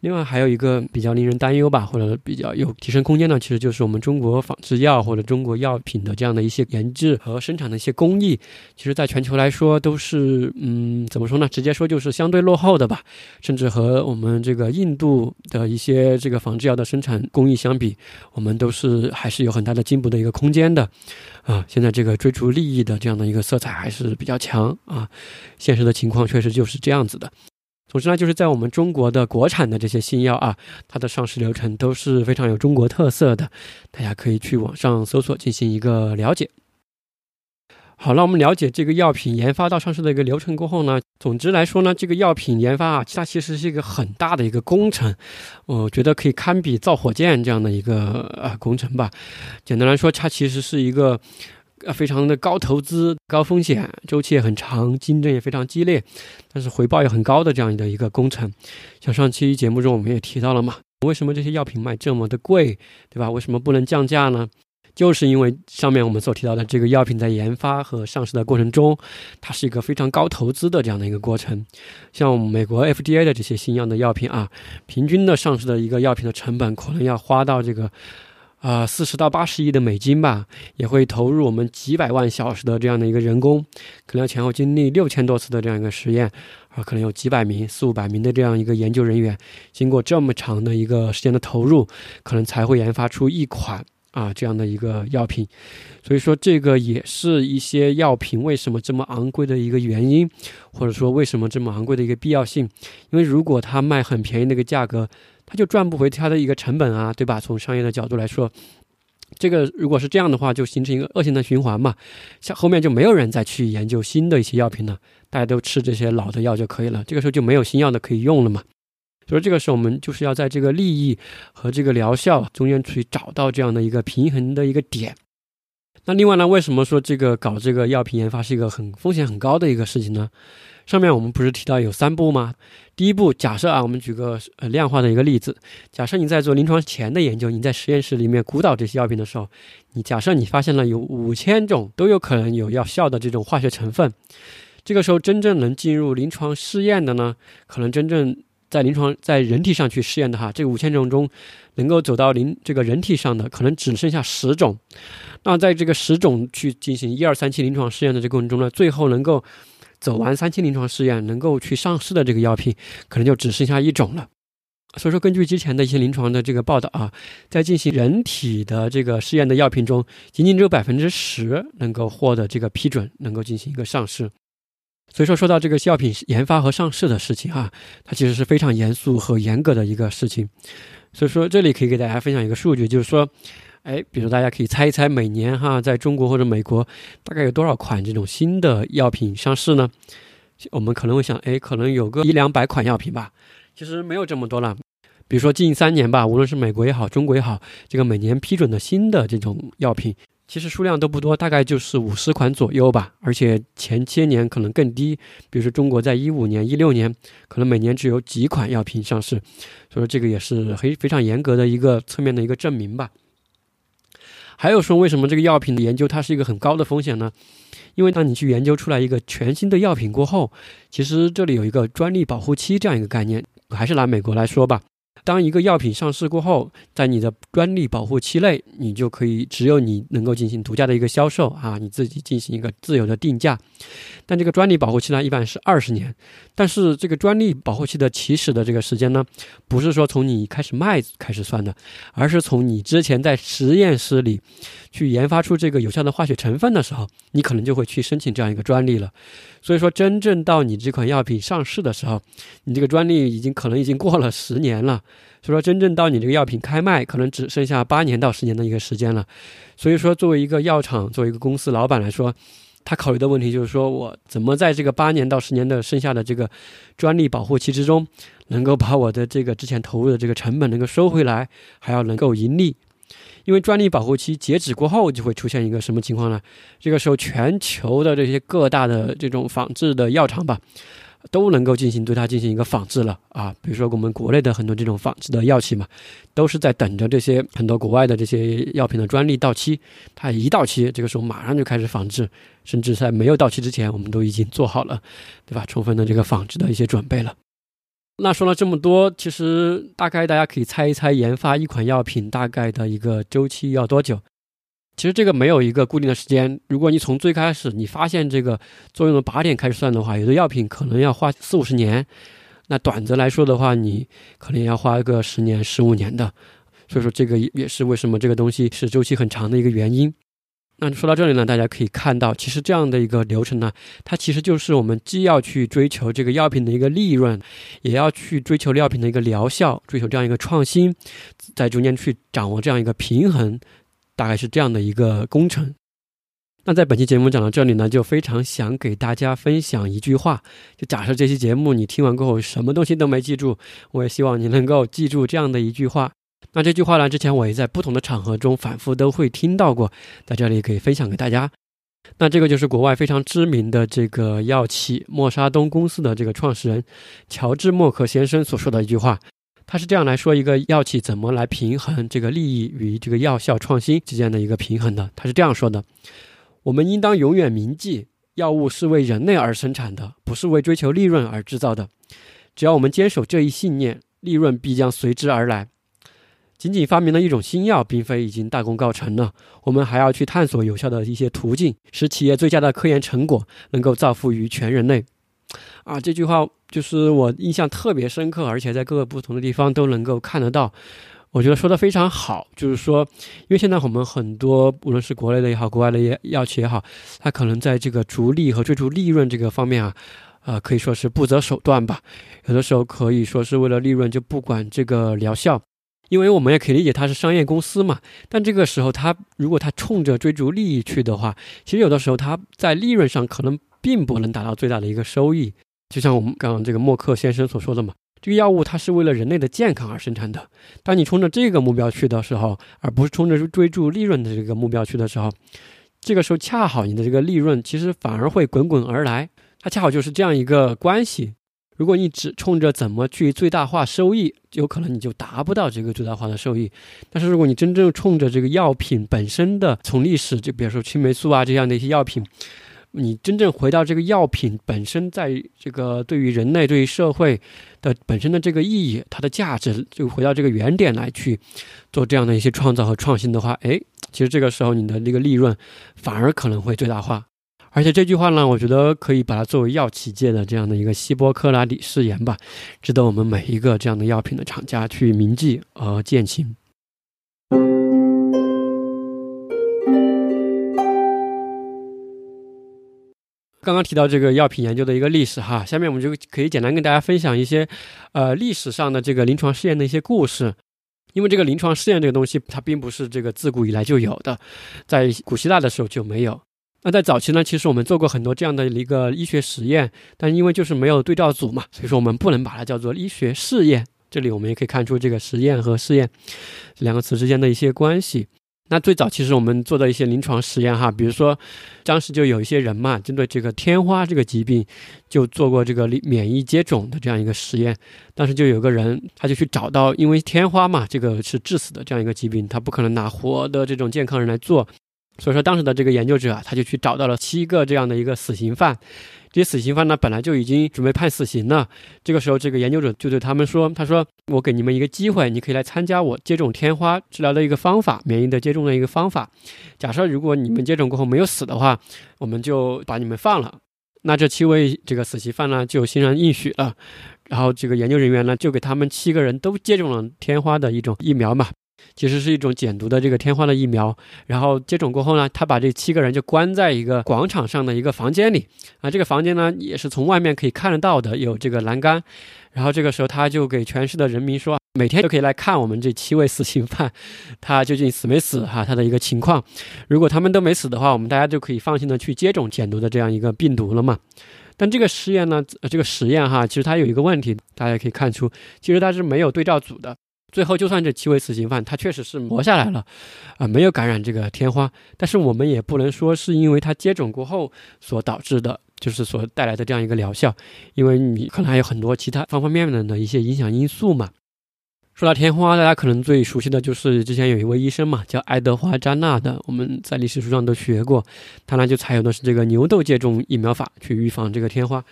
另外还有一个比较令人担忧吧，或者比较有提升空间呢，其实就是我们中国仿制药或者中国药品的这样的一些研制和生产的一些工艺，其实在全球来说都是，嗯，怎么说呢？直接说就是相对落后的吧，甚至和我们这个印度的一些这个仿制药的生产工艺相比，我们都是还是有很大的进步的一个空间的，啊，现在这个追逐利益的这样的一个色彩还是比较强啊，现实的情况确实就是这样子的。总之呢，就是在我们中国的国产的这些新药啊，它的上市流程都是非常有中国特色的，大家可以去网上搜索进行一个了解。好，那我们了解这个药品研发到上市的一个流程过后呢，总之来说呢，这个药品研发啊，它其实是一个很大的一个工程，我觉得可以堪比造火箭这样的一个呃工程吧。简单来说，它其实是一个。呃，非常的高投资、高风险，周期也很长，竞争也非常激烈，但是回报也很高的这样的一个工程。像上期节目中我们也提到了嘛，为什么这些药品卖这么的贵，对吧？为什么不能降价呢？就是因为上面我们所提到的这个药品在研发和上市的过程中，它是一个非常高投资的这样的一个过程。像美国 FDA 的这些新样的药品啊，平均的上市的一个药品的成本可能要花到这个。啊四十到八十亿的美金吧，也会投入我们几百万小时的这样的一个人工，可能要前后经历六千多次的这样一个实验，啊，可能有几百名、四五百名的这样一个研究人员，经过这么长的一个时间的投入，可能才会研发出一款。啊，这样的一个药品，所以说这个也是一些药品为什么这么昂贵的一个原因，或者说为什么这么昂贵的一个必要性。因为如果它卖很便宜那个价格，它就赚不回它的一个成本啊，对吧？从商业的角度来说，这个如果是这样的话，就形成一个恶性的循环嘛。像后面就没有人再去研究新的一些药品了，大家都吃这些老的药就可以了。这个时候就没有新药的可以用了嘛。所以这个时候，我们就是要在这个利益和这个疗效中间去找到这样的一个平衡的一个点。那另外呢，为什么说这个搞这个药品研发是一个很风险很高的一个事情呢？上面我们不是提到有三步吗？第一步，假设啊，我们举个呃量化的一个例子，假设你在做临床前的研究，你在实验室里面鼓捣这些药品的时候，你假设你发现了有五千种都有可能有药效的这种化学成分，这个时候真正能进入临床试验的呢，可能真正。在临床在人体上去试验的哈，这五千种中，能够走到临这个人体上的可能只剩下十种。那在这个十种去进行一二三期临床试验的这过程中呢，最后能够走完三期临床试验，能够去上市的这个药品，可能就只剩下一种了。所以说，根据之前的一些临床的这个报道啊，在进行人体的这个试验的药品中，仅仅只有百分之十能够获得这个批准，能够进行一个上市。所以说，说到这个药品研发和上市的事情啊，它其实是非常严肃和严格的一个事情。所以说，这里可以给大家分享一个数据，就是说，哎，比如大家可以猜一猜，每年哈，在中国或者美国，大概有多少款这种新的药品上市呢？我们可能会想，哎，可能有个一两百款药品吧。其实没有这么多了。比如说近三年吧，无论是美国也好，中国也好，这个每年批准的新的这种药品。其实数量都不多，大概就是五十款左右吧。而且前些年可能更低，比如说中国在一五年、一六年，可能每年只有几款药品上市。所以说这个也是非非常严格的一个侧面的一个证明吧。还有说，为什么这个药品的研究它是一个很高的风险呢？因为当你去研究出来一个全新的药品过后，其实这里有一个专利保护期这样一个概念。还是拿美国来说吧。当一个药品上市过后，在你的专利保护期内，你就可以只有你能够进行独家的一个销售啊，你自己进行一个自由的定价。但这个专利保护期呢，一般是二十年。但是这个专利保护期的起始的这个时间呢，不是说从你开始卖开始算的，而是从你之前在实验室里去研发出这个有效的化学成分的时候，你可能就会去申请这样一个专利了。所以说，真正到你这款药品上市的时候，你这个专利已经可能已经过了十年了。所以说，真正到你这个药品开卖，可能只剩下八年到十年的一个时间了。所以说，作为一个药厂，作为一个公司老板来说，他考虑的问题就是说我怎么在这个八年到十年的剩下的这个专利保护期之中，能够把我的这个之前投入的这个成本能够收回来，还要能够盈利。因为专利保护期截止过后，就会出现一个什么情况呢？这个时候，全球的这些各大的这种仿制的药厂吧，都能够进行对它进行一个仿制了啊。比如说我们国内的很多这种仿制的药企嘛，都是在等着这些很多国外的这些药品的专利到期，它一到期，这个时候马上就开始仿制，甚至在没有到期之前，我们都已经做好了，对吧？充分的这个仿制的一些准备了。那说了这么多，其实大概大家可以猜一猜，研发一款药品大概的一个周期要多久？其实这个没有一个固定的时间。如果你从最开始你发现这个作用的靶点开始算的话，有的药品可能要花四五十年。那短则来说的话，你可能要花个十年、十五年的。所以说，这个也是为什么这个东西是周期很长的一个原因。那说到这里呢，大家可以看到，其实这样的一个流程呢，它其实就是我们既要去追求这个药品的一个利润，也要去追求药品的一个疗效，追求这样一个创新，在中间去掌握这样一个平衡，大概是这样的一个工程。那在本期节目讲到这里呢，就非常想给大家分享一句话，就假设这期节目你听完过后什么东西都没记住，我也希望你能够记住这样的一句话。那这句话呢？之前我也在不同的场合中反复都会听到过，在这里可以分享给大家。那这个就是国外非常知名的这个药企默沙东公司的这个创始人乔治默克先生所说的一句话。他是这样来说一个药企怎么来平衡这个利益与这个药效创新之间的一个平衡的。他是这样说的：我们应当永远铭记，药物是为人类而生产的，不是为追求利润而制造的。只要我们坚守这一信念，利润必将随之而来。仅仅发明了一种新药，并非已经大功告成了。我们还要去探索有效的一些途径，使企业最佳的科研成果能够造福于全人类。啊，这句话就是我印象特别深刻，而且在各个不同的地方都能够看得到。我觉得说的非常好，就是说，因为现在我们很多无论是国内的也好，国外的药药企也好，它可能在这个逐利和追逐利润这个方面啊，呃，可以说是不择手段吧。有的时候可以说是为了利润就不管这个疗效，因为我们也可以理解它是商业公司嘛。但这个时候，它如果它冲着追逐利益去的话，其实有的时候它在利润上可能并不能达到最大的一个收益。就像我们刚刚这个默克先生所说的嘛。这个药物它是为了人类的健康而生产的。当你冲着这个目标去的时候，而不是冲着追逐利润的这个目标去的时候，这个时候恰好你的这个利润其实反而会滚滚而来。它恰好就是这样一个关系。如果你只冲着怎么去最大化收益，有可能你就达不到这个最大化的收益。但是如果你真正冲着这个药品本身的，从历史就比如说青霉素啊这样的一些药品。你真正回到这个药品本身，在这个对于人类、对于社会的本身的这个意义、它的价值，就回到这个原点来去做这样的一些创造和创新的话，哎，其实这个时候你的那个利润反而可能会最大化。而且这句话呢，我觉得可以把它作为药企界的这样的一个希波克拉底誓言吧，值得我们每一个这样的药品的厂家去铭记和践行。刚刚提到这个药品研究的一个历史哈，下面我们就可以简单跟大家分享一些，呃，历史上的这个临床试验的一些故事。因为这个临床试验这个东西，它并不是这个自古以来就有的，在古希腊的时候就没有。那在早期呢，其实我们做过很多这样的一个医学实验，但因为就是没有对照组嘛，所以说我们不能把它叫做医学试验。这里我们也可以看出这个实验和试验两个词之间的一些关系。那最早其实我们做的一些临床实验哈，比如说当时就有一些人嘛，针对这个天花这个疾病，就做过这个免疫接种的这样一个实验。当时就有个人，他就去找到，因为天花嘛，这个是致死的这样一个疾病，他不可能拿活的这种健康人来做，所以说当时的这个研究者啊他就去找到了七个这样的一个死刑犯。这些死刑犯呢，本来就已经准备判死刑了。这个时候，这个研究者就对他们说：“他说，我给你们一个机会，你可以来参加我接种天花治疗的一个方法，免疫的接种的一个方法。假设如果你们接种过后没有死的话，我们就把你们放了。那这七位这个死刑犯呢，就欣然应许了。然后这个研究人员呢，就给他们七个人都接种了天花的一种疫苗嘛。”其实是一种减毒的这个天花的疫苗，然后接种过后呢，他把这七个人就关在一个广场上的一个房间里。啊，这个房间呢也是从外面可以看得到的，有这个栏杆，然后这个时候他就给全市的人民说，每天都可以来看我们这七位死刑犯，他究竟死没死哈，他的一个情况，如果他们都没死的话，我们大家就可以放心的去接种减毒的这样一个病毒了嘛。但这个实验呢，这个实验哈，其实它有一个问题，大家可以看出，其实它是没有对照组的。最后，就算这七位死刑犯他确实是活下来了，啊，没有感染这个天花，但是我们也不能说是因为他接种过后所导致的，就是所带来的这样一个疗效，因为你可能还有很多其他方方面面的一些影响因素嘛。说到天花，大家可能最熟悉的就是之前有一位医生嘛，叫爱德华扎纳的，我们在历史书上都学过，他呢就采用的是这个牛痘接种疫苗法去预防这个天花。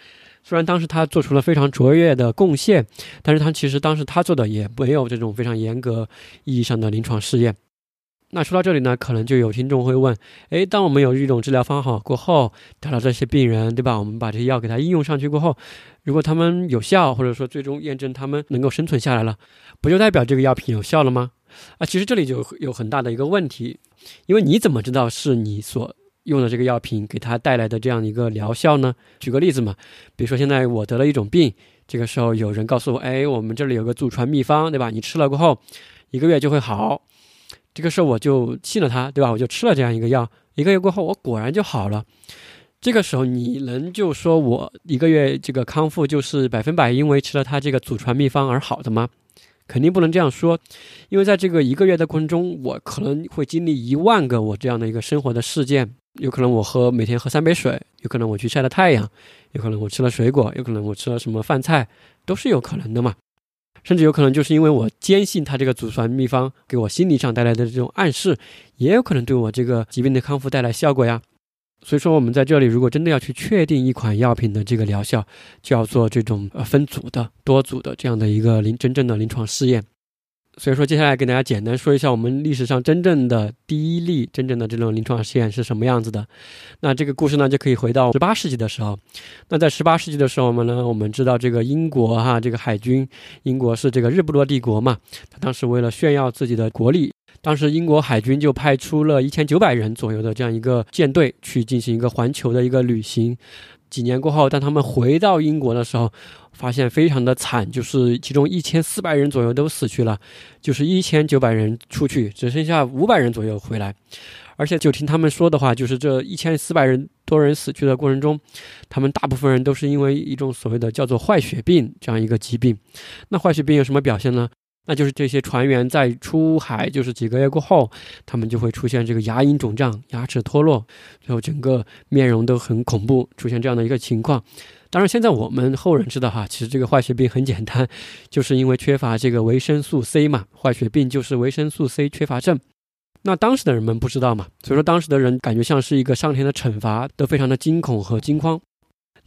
虽然当时他做出了非常卓越的贡献，但是他其实当时他做的也没有这种非常严格意义上的临床试验。那说到这里呢，可能就有听众会问：诶，当我们有一种治疗方法过后，打到这些病人，对吧？我们把这些药给他应用上去过后，如果他们有效，或者说最终验证他们能够生存下来了，不就代表这个药品有效了吗？啊，其实这里就有很大的一个问题，因为你怎么知道是你所？用的这个药品给他带来的这样一个疗效呢？举个例子嘛，比如说现在我得了一种病，这个时候有人告诉我，哎，我们这里有个祖传秘方，对吧？你吃了过后，一个月就会好。这个时候我就信了他，对吧？我就吃了这样一个药，一个月过后我果然就好了。这个时候你能就说我一个月这个康复就是百分百因为吃了他这个祖传秘方而好的吗？肯定不能这样说，因为在这个一个月的过程中，我可能会经历一万个我这样的一个生活的事件。有可能我喝每天喝三杯水，有可能我去晒了太阳，有可能我吃了水果，有可能我吃了什么饭菜，都是有可能的嘛。甚至有可能就是因为我坚信他这个祖传秘方给我心理上带来的这种暗示，也有可能对我这个疾病的康复带来效果呀。所以说，我们在这里如果真的要去确定一款药品的这个疗效，就要做这种呃分组的、多组的这样的一个临真正的临床试验。所以说，接下来给大家简单说一下我们历史上真正的第一例真正的这种临床试验是什么样子的。那这个故事呢，就可以回到十八世纪的时候。那在十八世纪的时候我们呢，我们知道这个英国哈，这个海军，英国是这个日不落帝国嘛，他当时为了炫耀自己的国力，当时英国海军就派出了一千九百人左右的这样一个舰队去进行一个环球的一个旅行。几年过后，当他们回到英国的时候，发现非常的惨，就是其中一千四百人左右都死去了，就是一千九百人出去，只剩下五百人左右回来。而且就听他们说的话，就是这一千四百人多人死去的过程中，他们大部分人都是因为一种所谓的叫做坏血病这样一个疾病。那坏血病有什么表现呢？那就是这些船员在出海，就是几个月过后，他们就会出现这个牙龈肿胀、牙齿脱落，最后整个面容都很恐怖，出现这样的一个情况。当然，现在我们后人知道哈，其实这个坏血病很简单，就是因为缺乏这个维生素 C 嘛，坏血病就是维生素 C 缺乏症。那当时的人们不知道嘛，所以说当时的人感觉像是一个上天的惩罚，都非常的惊恐和惊慌。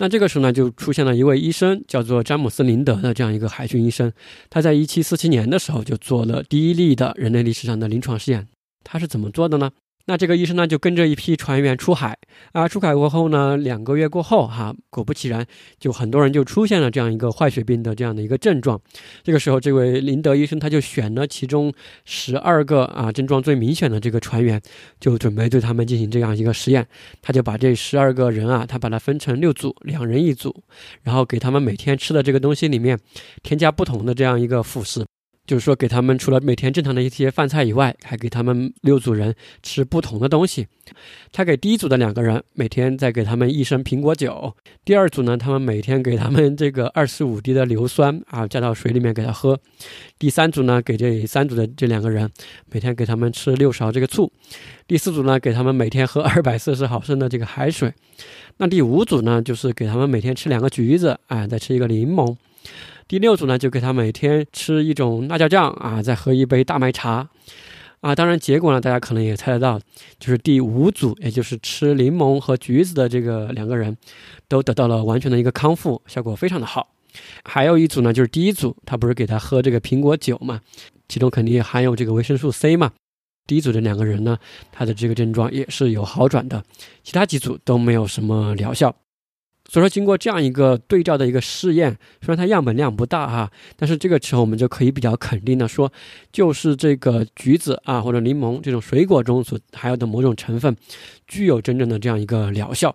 那这个时候呢，就出现了一位医生，叫做詹姆斯·林德的这样一个海军医生。他在1747年的时候就做了第一例的人类历史上的临床试验。他是怎么做的呢？那这个医生呢，就跟着一批船员出海啊，出海过后呢，两个月过后哈，果不其然，就很多人就出现了这样一个坏血病的这样的一个症状。这个时候，这位林德医生他就选了其中十二个啊症状最明显的这个船员，就准备对他们进行这样一个实验。他就把这十二个人啊，他把它分成六组，两人一组，然后给他们每天吃的这个东西里面添加不同的这样一个辅食。就是说，给他们除了每天正常的一些饭菜以外，还给他们六组人吃不同的东西。他给第一组的两个人每天再给他们一升苹果酒，第二组呢，他们每天给他们这个二十五滴的硫酸啊，加到水里面给他喝。第三组呢，给这三组的这两个人每天给他们吃六勺这个醋。第四组呢，给他们每天喝二百四十毫升的这个海水。那第五组呢，就是给他们每天吃两个橘子啊，再吃一个柠檬。第六组呢，就给他每天吃一种辣椒酱啊，再喝一杯大麦茶，啊，当然结果呢，大家可能也猜得到，就是第五组，也就是吃柠檬和橘子的这个两个人，都得到了完全的一个康复，效果非常的好。还有一组呢，就是第一组，他不是给他喝这个苹果酒嘛，其中肯定含有这个维生素 C 嘛。第一组的两个人呢，他的这个症状也是有好转的，其他几组都没有什么疗效。所以说，经过这样一个对照的一个试验，虽然它样本量不大哈，但是这个时候我们就可以比较肯定的说，就是这个橘子啊或者柠檬这种水果中所含有的某种成分，具有真正的这样一个疗效。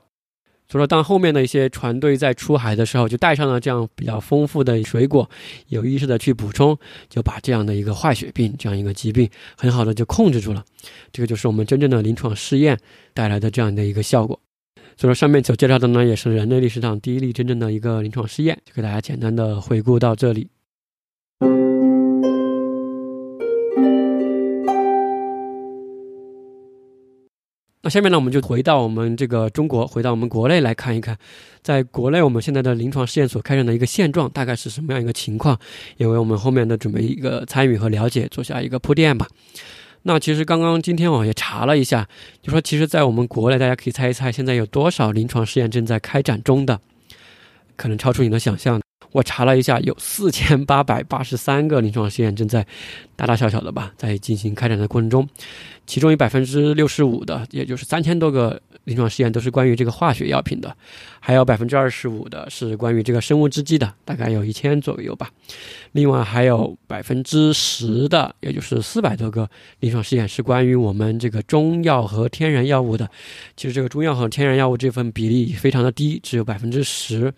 所以说，当后面的一些船队在出海的时候，就带上了这样比较丰富的水果，有意识的去补充，就把这样的一个坏血病这样一个疾病很好的就控制住了。这个就是我们真正的临床试验带来的这样的一个效果。所以说，上面所介绍的呢，也是人类历史上第一例真正的一个临床试验，就给大家简单的回顾到这里。那下面呢，我们就回到我们这个中国，回到我们国内来看一看，在国内我们现在的临床试验所开展的一个现状，大概是什么样一个情况，也为我们后面的准备一个参与和了解做下一个铺垫吧。那其实刚刚今天我也查了一下，就说其实，在我们国内，大家可以猜一猜，现在有多少临床试验正在开展中的？可能超出你的想象。我查了一下，有四千八百八十三个临床试验正在大大小小的吧，在进行开展的过程中，其中有百分之六十五的，也就是三千多个。临床试验都是关于这个化学药品的，还有百分之二十五的是关于这个生物制剂的，大概有一千左右吧。另外还有百分之十的，也就是四百多个临床试验是关于我们这个中药和天然药物的。其实这个中药和天然药物这份比例非常的低，只有百分之十。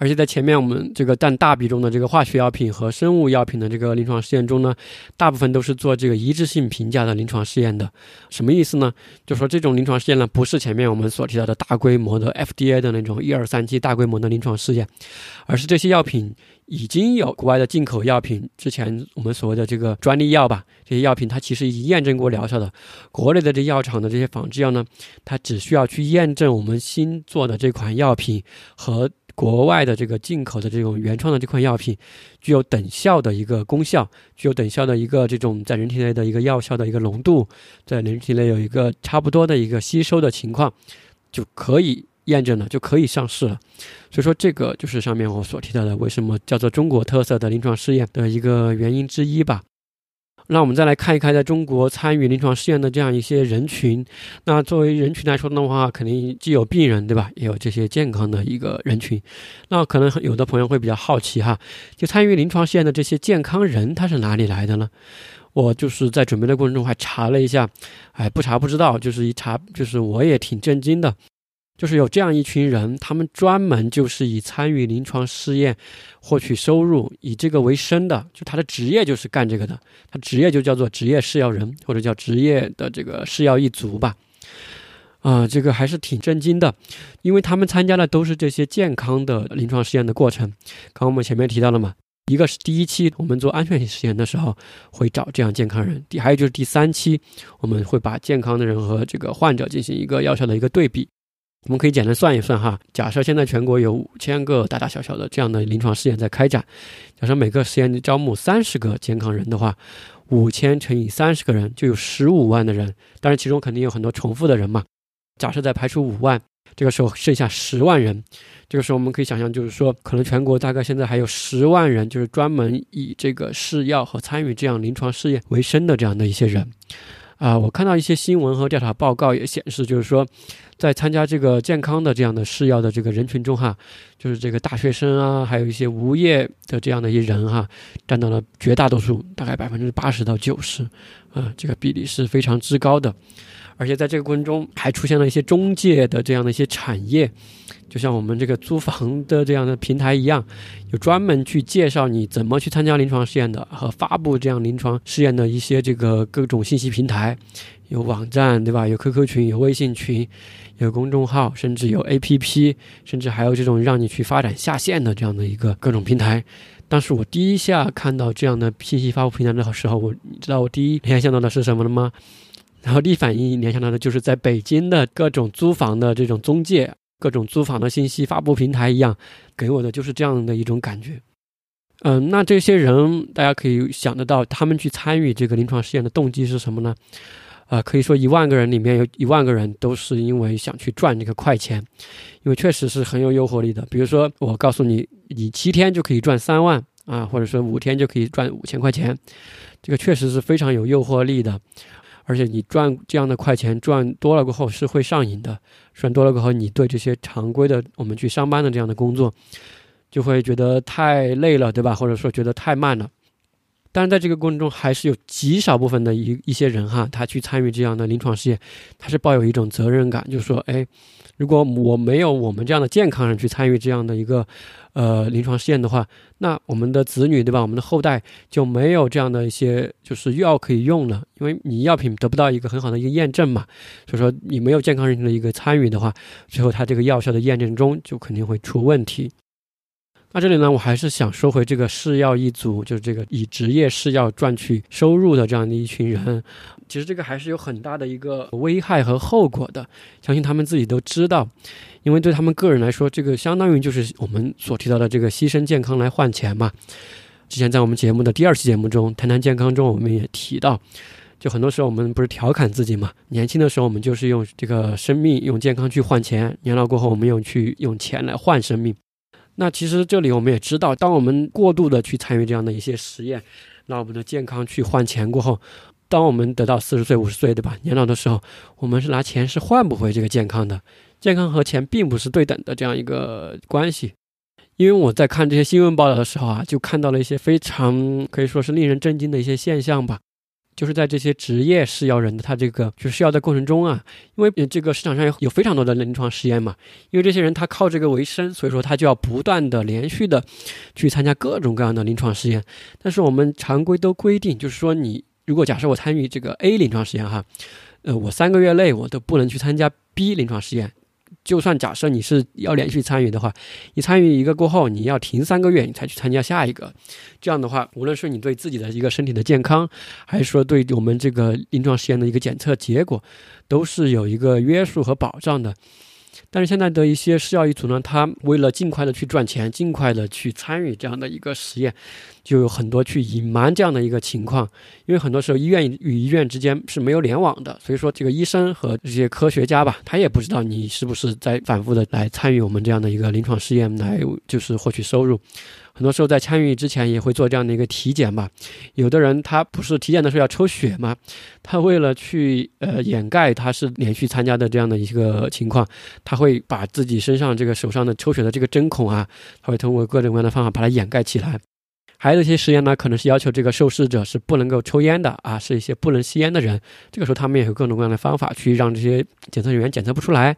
而且在前面我们这个占大比重的这个化学药品和生物药品的这个临床试验中呢，大部分都是做这个一致性评价的临床试验的。什么意思呢？就说这种临床试验呢，不是前面我们所提到的大规模的 FDA 的那种一二三期大规模的临床试验，而是这些药品已经有国外的进口药品，之前我们所谓的这个专利药吧，这些药品它其实已经验证过疗效的。国内的这药厂的这些仿制药呢，它只需要去验证我们新做的这款药品和。国外的这个进口的这种原创的这款药品，具有等效的一个功效，具有等效的一个这种在人体内的一个药效的一个浓度，在人体内有一个差不多的一个吸收的情况，就可以验证了，就可以上市了。所以说，这个就是上面我所提到的，为什么叫做中国特色的临床试验的一个原因之一吧。那我们再来看一看，在中国参与临床试验的这样一些人群。那作为人群来说的话，肯定既有病人，对吧？也有这些健康的一个人群。那可能有的朋友会比较好奇哈，就参与临床试验的这些健康人，他是哪里来的呢？我就是在准备的过程中还查了一下，哎，不查不知道，就是一查，就是我也挺震惊的。就是有这样一群人，他们专门就是以参与临床试验获取收入，以这个为生的，就他的职业就是干这个的，他职业就叫做职业试药人，或者叫职业的这个试药一族吧。啊，这个还是挺震惊的，因为他们参加的都是这些健康的临床试验的过程。刚刚我们前面提到了嘛，一个是第一期我们做安全性实验的时候会找这样健康人，第还有就是第三期我们会把健康的人和这个患者进行一个药效的一个对比。我们可以简单算一算哈，假设现在全国有五千个大大小小的这样的临床试验在开展，假设每个实验招募三十个健康人的话，五千乘以三十个人就有十五万的人，当然其中肯定有很多重复的人嘛。假设再排除五万，这个时候剩下十万人，这个时候我们可以想象，就是说可能全国大概现在还有十万人，就是专门以这个试药和参与这样临床试验为生的这样的一些人。啊，我看到一些新闻和调查报告也显示，就是说，在参加这个健康的这样的试药的这个人群中，哈，就是这个大学生啊，还有一些无业的这样的一些人，哈，占到了绝大多数，大概百分之八十到九十，啊，这个比例是非常之高的。而且在这个过程中，还出现了一些中介的这样的一些产业。就像我们这个租房的这样的平台一样，有专门去介绍你怎么去参加临床试验的，和发布这样临床试验的一些这个各种信息平台，有网站对吧？有 QQ 群，有微信群，有公众号，甚至有 APP，甚至还有这种让你去发展下线的这样的一个各种平台。当时我第一下看到这样的信息发布平台的时候，我你知道我第一联想到的是什么了吗？然后第一反应联想到的就是在北京的各种租房的这种中介。各种租房的信息发布平台一样，给我的就是这样的一种感觉。嗯，那这些人大家可以想得到，他们去参与这个临床试验的动机是什么呢？啊，可以说一万个人里面有一万个人都是因为想去赚这个快钱，因为确实是很有诱惑力的。比如说，我告诉你，你七天就可以赚三万啊，或者说五天就可以赚五千块钱，这个确实是非常有诱惑力的。而且你赚这样的快钱赚多了过后是会上瘾的，赚多了过后，你对这些常规的我们去上班的这样的工作，就会觉得太累了，对吧？或者说觉得太慢了。但是在这个过程中，还是有极少部分的一一些人哈，他去参与这样的临床试验，他是抱有一种责任感，就是说，哎。如果我没有我们这样的健康人去参与这样的一个，呃，临床试验的话，那我们的子女对吧？我们的后代就没有这样的一些就是药可以用了，因为你药品得不到一个很好的一个验证嘛，所以说你没有健康人群的一个参与的话，最后它这个药效的验证中就肯定会出问题。那这里呢，我还是想说回这个试药一族，就是这个以职业试药赚取收入的这样的一群人，其实这个还是有很大的一个危害和后果的，相信他们自己都知道，因为对他们个人来说，这个相当于就是我们所提到的这个牺牲健康来换钱嘛。之前在我们节目的第二期节目中，谈谈健康中，我们也提到，就很多时候我们不是调侃自己嘛，年轻的时候我们就是用这个生命、用健康去换钱，年老过后我们用去用钱来换生命。那其实这里我们也知道，当我们过度的去参与这样的一些实验，拿我们的健康去换钱过后，当我们得到四十岁、五十岁，对吧？年老的时候，我们是拿钱是换不回这个健康的。健康和钱并不是对等的这样一个关系。因为我在看这些新闻报道的时候啊，就看到了一些非常可以说是令人震惊的一些现象吧。就是在这些职业试药人的他这个就是试药的过程中啊，因为这个市场上有有非常多的临床实验嘛，因为这些人他靠这个为生，所以说他就要不断的连续的去参加各种各样的临床实验。但是我们常规都规定，就是说你如果假设我参与这个 A 临床实验哈，呃，我三个月内我都不能去参加 B 临床实验。就算假设你是要连续参与的话，你参与一个过后，你要停三个月，你才去参加下一个。这样的话，无论是你对自己的一个身体的健康，还是说对我们这个临床实验的一个检测结果，都是有一个约束和保障的。但是现在的一些试药一族呢，他为了尽快的去赚钱，尽快的去参与这样的一个实验，就有很多去隐瞒这样的一个情况。因为很多时候医院与医院之间是没有联网的，所以说这个医生和这些科学家吧，他也不知道你是不是在反复的来参与我们这样的一个临床试验，来就是获取收入。很多时候在参与之前也会做这样的一个体检吧。有的人他不是体检的时候要抽血吗？他为了去呃掩盖他是连续参加的这样的一个情况，他会把自己身上这个手上的抽血的这个针孔啊，他会通过各种各样的方法把它掩盖起来。还有一些实验呢，可能是要求这个受试者是不能够抽烟的啊，是一些不能吸烟的人。这个时候他们也有各种各样的方法去让这些检测人员检测不出来。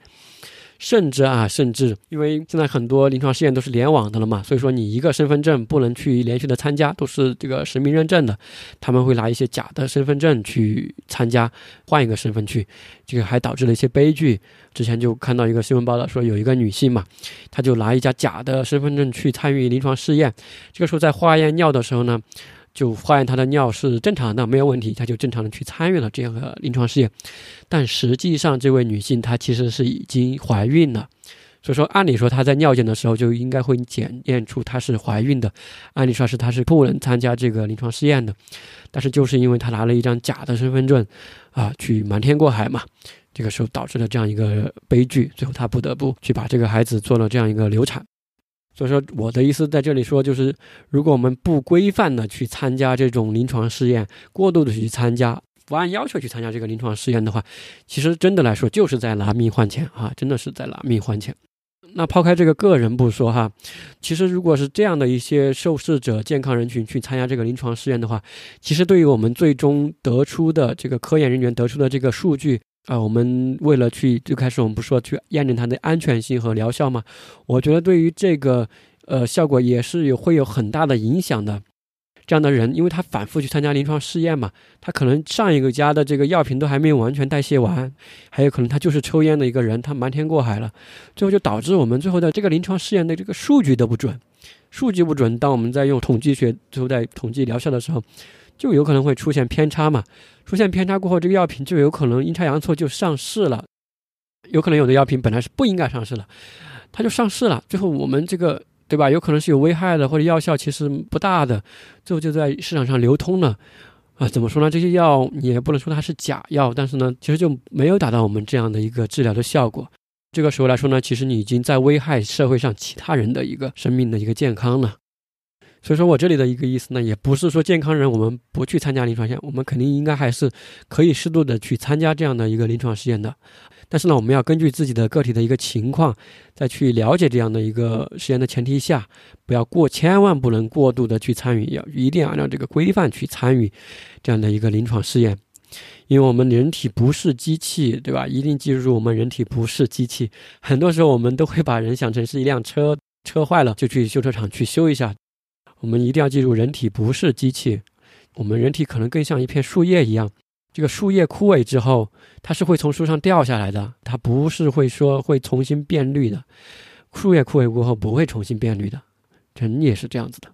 甚至啊，甚至因为现在很多临床试验都是联网的了嘛，所以说你一个身份证不能去连续的参加，都是这个实名认证的，他们会拿一些假的身份证去参加，换一个身份去，这个还导致了一些悲剧。之前就看到一个新闻报道说，有一个女性嘛，她就拿一家假的身份证去参与临床试验，这个时候在化验尿的时候呢。就化验他的尿是正常的，没有问题，他就正常的去参与了这样的临床试验。但实际上，这位女性她其实是已经怀孕了，所以说按理说她在尿检的时候就应该会检验出她是怀孕的，按理说是她是不能参加这个临床试验的。但是就是因为她拿了一张假的身份证，啊，去瞒天过海嘛，这个时候导致了这样一个悲剧，最后她不得不去把这个孩子做了这样一个流产。所以说，我的意思在这里说，就是如果我们不规范的去参加这种临床试验，过度的去参加，不按要求去参加这个临床试验的话，其实真的来说就是在拿命换钱啊，真的是在拿命换钱。那抛开这个个人不说哈，其实如果是这样的一些受试者健康人群去参加这个临床试验的话，其实对于我们最终得出的这个科研人员得出的这个数据。啊，我们为了去最开始我们不说去验证它的安全性和疗效吗？我觉得对于这个呃效果也是有会有很大的影响的。这样的人，因为他反复去参加临床试验嘛，他可能上一个家的这个药品都还没有完全代谢完，还有可能他就是抽烟的一个人，他瞒天过海了，最后就导致我们最后的这个临床试验的这个数据都不准，数据不准。当我们在用统计学最后在统计疗效的时候。就有可能会出现偏差嘛？出现偏差过后，这个药品就有可能阴差阳错就上市了。有可能有的药品本来是不应该上市的，它就上市了。最后我们这个对吧？有可能是有危害的，或者药效其实不大的，最后就在市场上流通了。啊，怎么说呢？这些药你也不能说它是假药，但是呢，其实就没有达到我们这样的一个治疗的效果。这个时候来说呢，其实你已经在危害社会上其他人的一个生命的一个健康了。所以说我这里的一个意思呢，也不是说健康人我们不去参加临床试验，我们肯定应该还是可以适度的去参加这样的一个临床试验的。但是呢，我们要根据自己的个体的一个情况，再去了解这样的一个实验的前提下，不要过，千万不能过度的去参与，要一定要按照这个规范去参与这样的一个临床试验。因为我们人体不是机器，对吧？一定记住，我们人体不是机器。很多时候我们都会把人想成是一辆车，车坏了就去修车厂去修一下。我们一定要记住，人体不是机器，我们人体可能更像一片树叶一样。这个树叶枯萎之后，它是会从树上掉下来的，它不是会说会重新变绿的。树叶枯萎过后不会重新变绿的，人也是这样子的。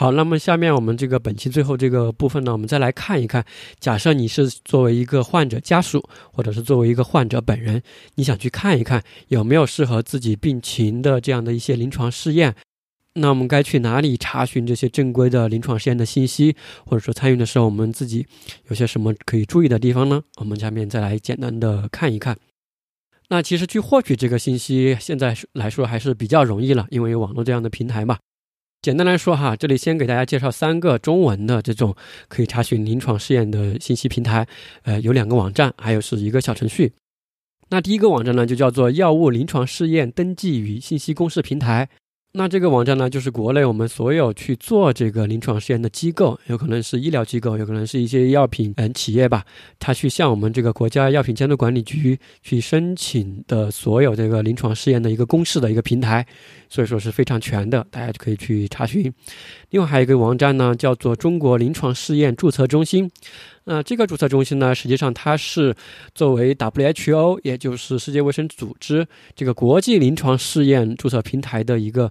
好，那么下面我们这个本期最后这个部分呢，我们再来看一看，假设你是作为一个患者家属，或者是作为一个患者本人，你想去看一看有没有适合自己病情的这样的一些临床试验，那我们该去哪里查询这些正规的临床试验的信息，或者说参与的时候我们自己有些什么可以注意的地方呢？我们下面再来简单的看一看。那其实去获取这个信息，现在来说还是比较容易了，因为有网络这样的平台嘛。简单来说哈，这里先给大家介绍三个中文的这种可以查询临床试验的信息平台，呃，有两个网站，还有是一个小程序。那第一个网站呢，就叫做药物临床试验登记与信息公示平台。那这个网站呢，就是国内我们所有去做这个临床试验的机构，有可能是医疗机构，有可能是一些药品嗯企业吧，他去向我们这个国家药品监督管理局去申请的所有这个临床试验的一个公示的一个平台，所以说是非常全的，大家就可以去查询。另外还有一个网站呢，叫做中国临床试验注册中心。那这个注册中心呢，实际上它是作为 WHO，也就是世界卫生组织这个国际临床试验注册平台的一个。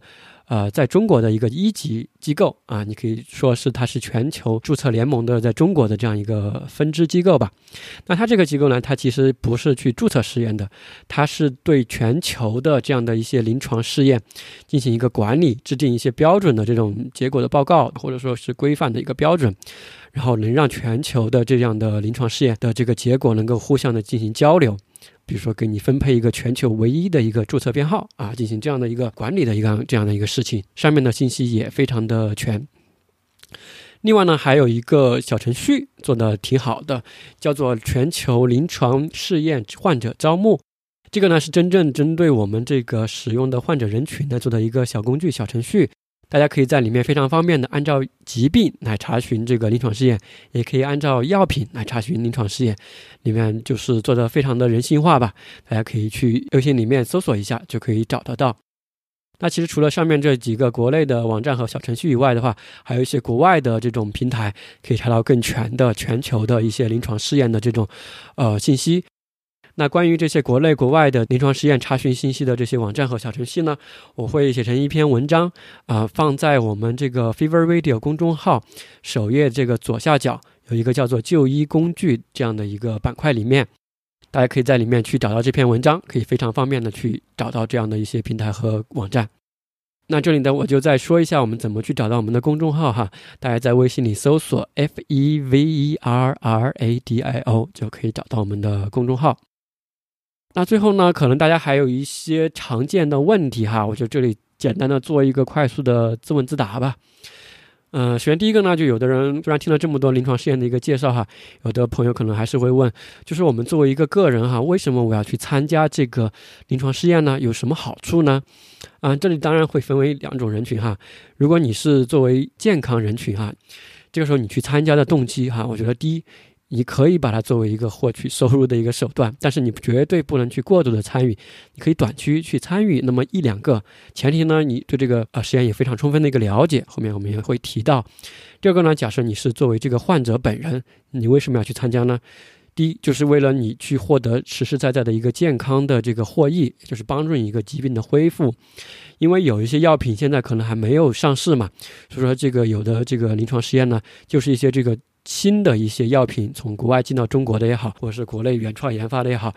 呃，在中国的一个一级机构啊，你可以说是它是全球注册联盟的在中国的这样一个分支机构吧。那它这个机构呢，它其实不是去注册试验的，它是对全球的这样的一些临床试验进行一个管理，制定一些标准的这种结果的报告，或者说是规范的一个标准，然后能让全球的这样的临床试验的这个结果能够互相的进行交流。比如说给你分配一个全球唯一的一个注册编号啊，进行这样的一个管理的一个这样的一个事情，上面的信息也非常的全。另外呢，还有一个小程序做的挺好的，叫做全球临床试验患者招募。这个呢是真正针对我们这个使用的患者人群呢做的一个小工具、小程序。大家可以在里面非常方便的按照疾病来查询这个临床试验，也可以按照药品来查询临床试验，里面就是做的非常的人性化吧。大家可以去微信里面搜索一下，就可以找得到。那其实除了上面这几个国内的网站和小程序以外的话，还有一些国外的这种平台，可以查到更全的全球的一些临床试验的这种呃信息。那关于这些国内国外的临床实验查询信息的这些网站和小程序呢，我会写成一篇文章，啊，放在我们这个 Fever Radio 公众号首页这个左下角有一个叫做就医工具这样的一个板块里面，大家可以在里面去找到这篇文章，可以非常方便的去找到这样的一些平台和网站。那这里呢，我就再说一下我们怎么去找到我们的公众号哈，大家在微信里搜索 F E V E R R A D I O 就可以找到我们的公众号。那最后呢，可能大家还有一些常见的问题哈，我就这里简单的做一个快速的自问自答吧。嗯，首先第一个呢，就有的人虽然听了这么多临床试验的一个介绍哈，有的朋友可能还是会问，就是我们作为一个个人哈，为什么我要去参加这个临床试验呢？有什么好处呢？啊，这里当然会分为两种人群哈。如果你是作为健康人群哈，这个时候你去参加的动机哈，我觉得第一。你可以把它作为一个获取收入的一个手段，但是你绝对不能去过度的参与。你可以短期去参与那么一两个，前提呢，你对这个呃实验有非常充分的一个了解。后面我们也会提到。第二个呢，假设你是作为这个患者本人，你为什么要去参加呢？第一，就是为了你去获得实实在在的一个健康的这个获益，就是帮助你一个疾病的恢复。因为有一些药品现在可能还没有上市嘛，所以说这个有的这个临床实验呢，就是一些这个。新的一些药品从国外进到中国的也好，或者是国内原创研发的也好，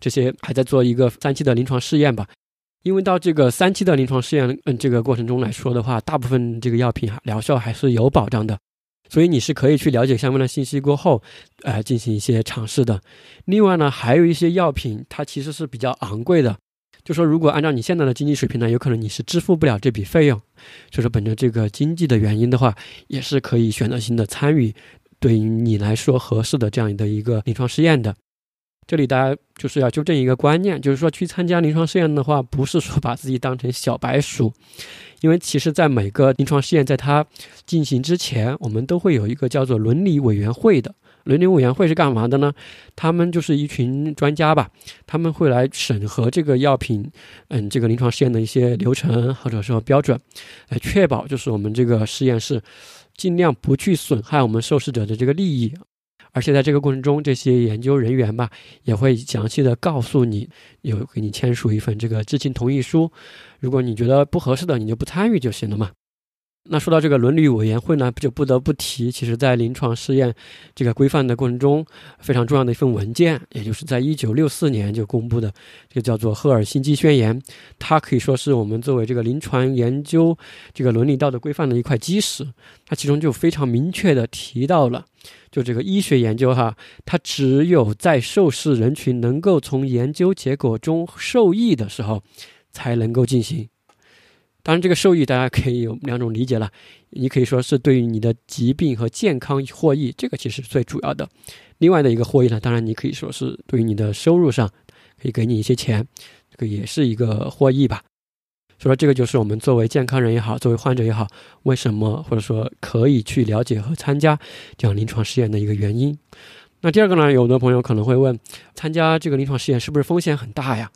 这些还在做一个三期的临床试验吧。因为到这个三期的临床试验，嗯，这个过程中来说的话，大部分这个药品疗效还是有保障的，所以你是可以去了解相关的信息过后，呃，进行一些尝试的。另外呢，还有一些药品它其实是比较昂贵的，就说如果按照你现在的经济水平呢，有可能你是支付不了这笔费用，所以说本着这个经济的原因的话，也是可以选择性的参与。对于你来说合适的这样的一个临床试验的，这里大家就是要纠正一个观念，就是说去参加临床试验的话，不是说把自己当成小白鼠，因为其实，在每个临床试验在它进行之前，我们都会有一个叫做伦理委员会的。伦理委员会是干嘛的呢？他们就是一群专家吧，他们会来审核这个药品，嗯，这个临床试验的一些流程或者说标准，来确保就是我们这个实验室。尽量不去损害我们受试者的这个利益，而且在这个过程中，这些研究人员吧也会详细的告诉你，有给你签署一份这个知情同意书。如果你觉得不合适的，你就不参与就行了嘛。那说到这个伦理委员会呢，就不得不提，其实，在临床试验这个规范的过程中，非常重要的一份文件，也就是在一九六四年就公布的，这个叫做《赫尔辛基宣言》，它可以说是我们作为这个临床研究这个伦理道德规范的一块基石。它其中就非常明确的提到了，就这个医学研究哈，它只有在受试人群能够从研究结果中受益的时候，才能够进行。当然，这个受益大家可以有两种理解了。你可以说是对于你的疾病和健康获益，这个其实最主要的。另外的一个获益呢，当然你可以说是对于你的收入上，可以给你一些钱，这个也是一个获益吧。所以说，这个就是我们作为健康人也好，作为患者也好，为什么或者说可以去了解和参加这样临床试验的一个原因。那第二个呢，有的朋友可能会问，参加这个临床试验是不是风险很大呀？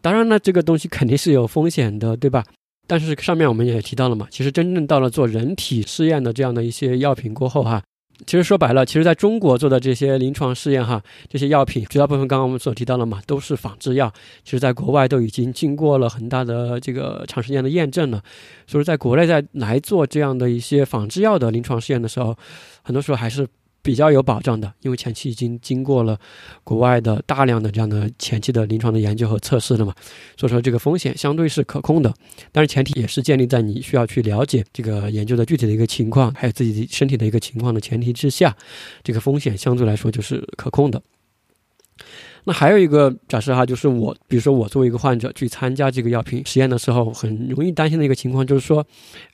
当然呢，这个东西肯定是有风险的，对吧？但是上面我们也提到了嘛，其实真正到了做人体试验的这样的一些药品过后哈，其实说白了，其实在中国做的这些临床试验哈，这些药品绝大部分刚刚我们所提到了嘛，都是仿制药，其实在国外都已经经过了很大的这个长时间的验证了，所以在国内在来做这样的一些仿制药的临床试验的时候，很多时候还是。比较有保障的，因为前期已经经过了国外的大量的这样的前期的临床的研究和测试了嘛，所以说这个风险相对是可控的。但是前提也是建立在你需要去了解这个研究的具体的一个情况，还有自己身体的一个情况的前提之下，这个风险相对来说就是可控的。那还有一个假设哈，就是我，比如说我作为一个患者去参加这个药品实验的时候，很容易担心的一个情况就是说，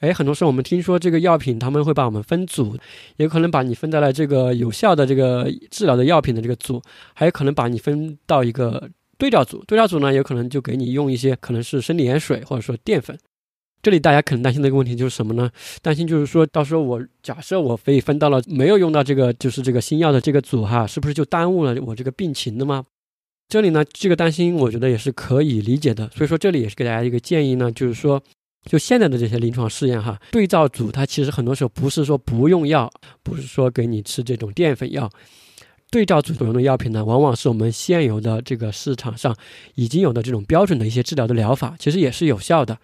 哎，很多时候我们听说这个药品他们会把我们分组，也可能把你分在了这个有效的这个治疗的药品的这个组，还有可能把你分到一个对照组，对照组呢有可能就给你用一些可能是生理盐水或者说淀粉。这里大家可能担心的一个问题就是什么呢？担心就是说到时候我假设我被分到了没有用到这个就是这个新药的这个组哈，是不是就耽误了我这个病情的吗？这里呢，这个担心我觉得也是可以理解的。所以说这里也是给大家一个建议呢，就是说，就现在的这些临床试验哈，对照组它其实很多时候不是说不用药，不是说给你吃这种淀粉药，对照组所用的药品呢，往往是我们现有的这个市场上已经有的这种标准的一些治疗的疗法，其实也是有效的。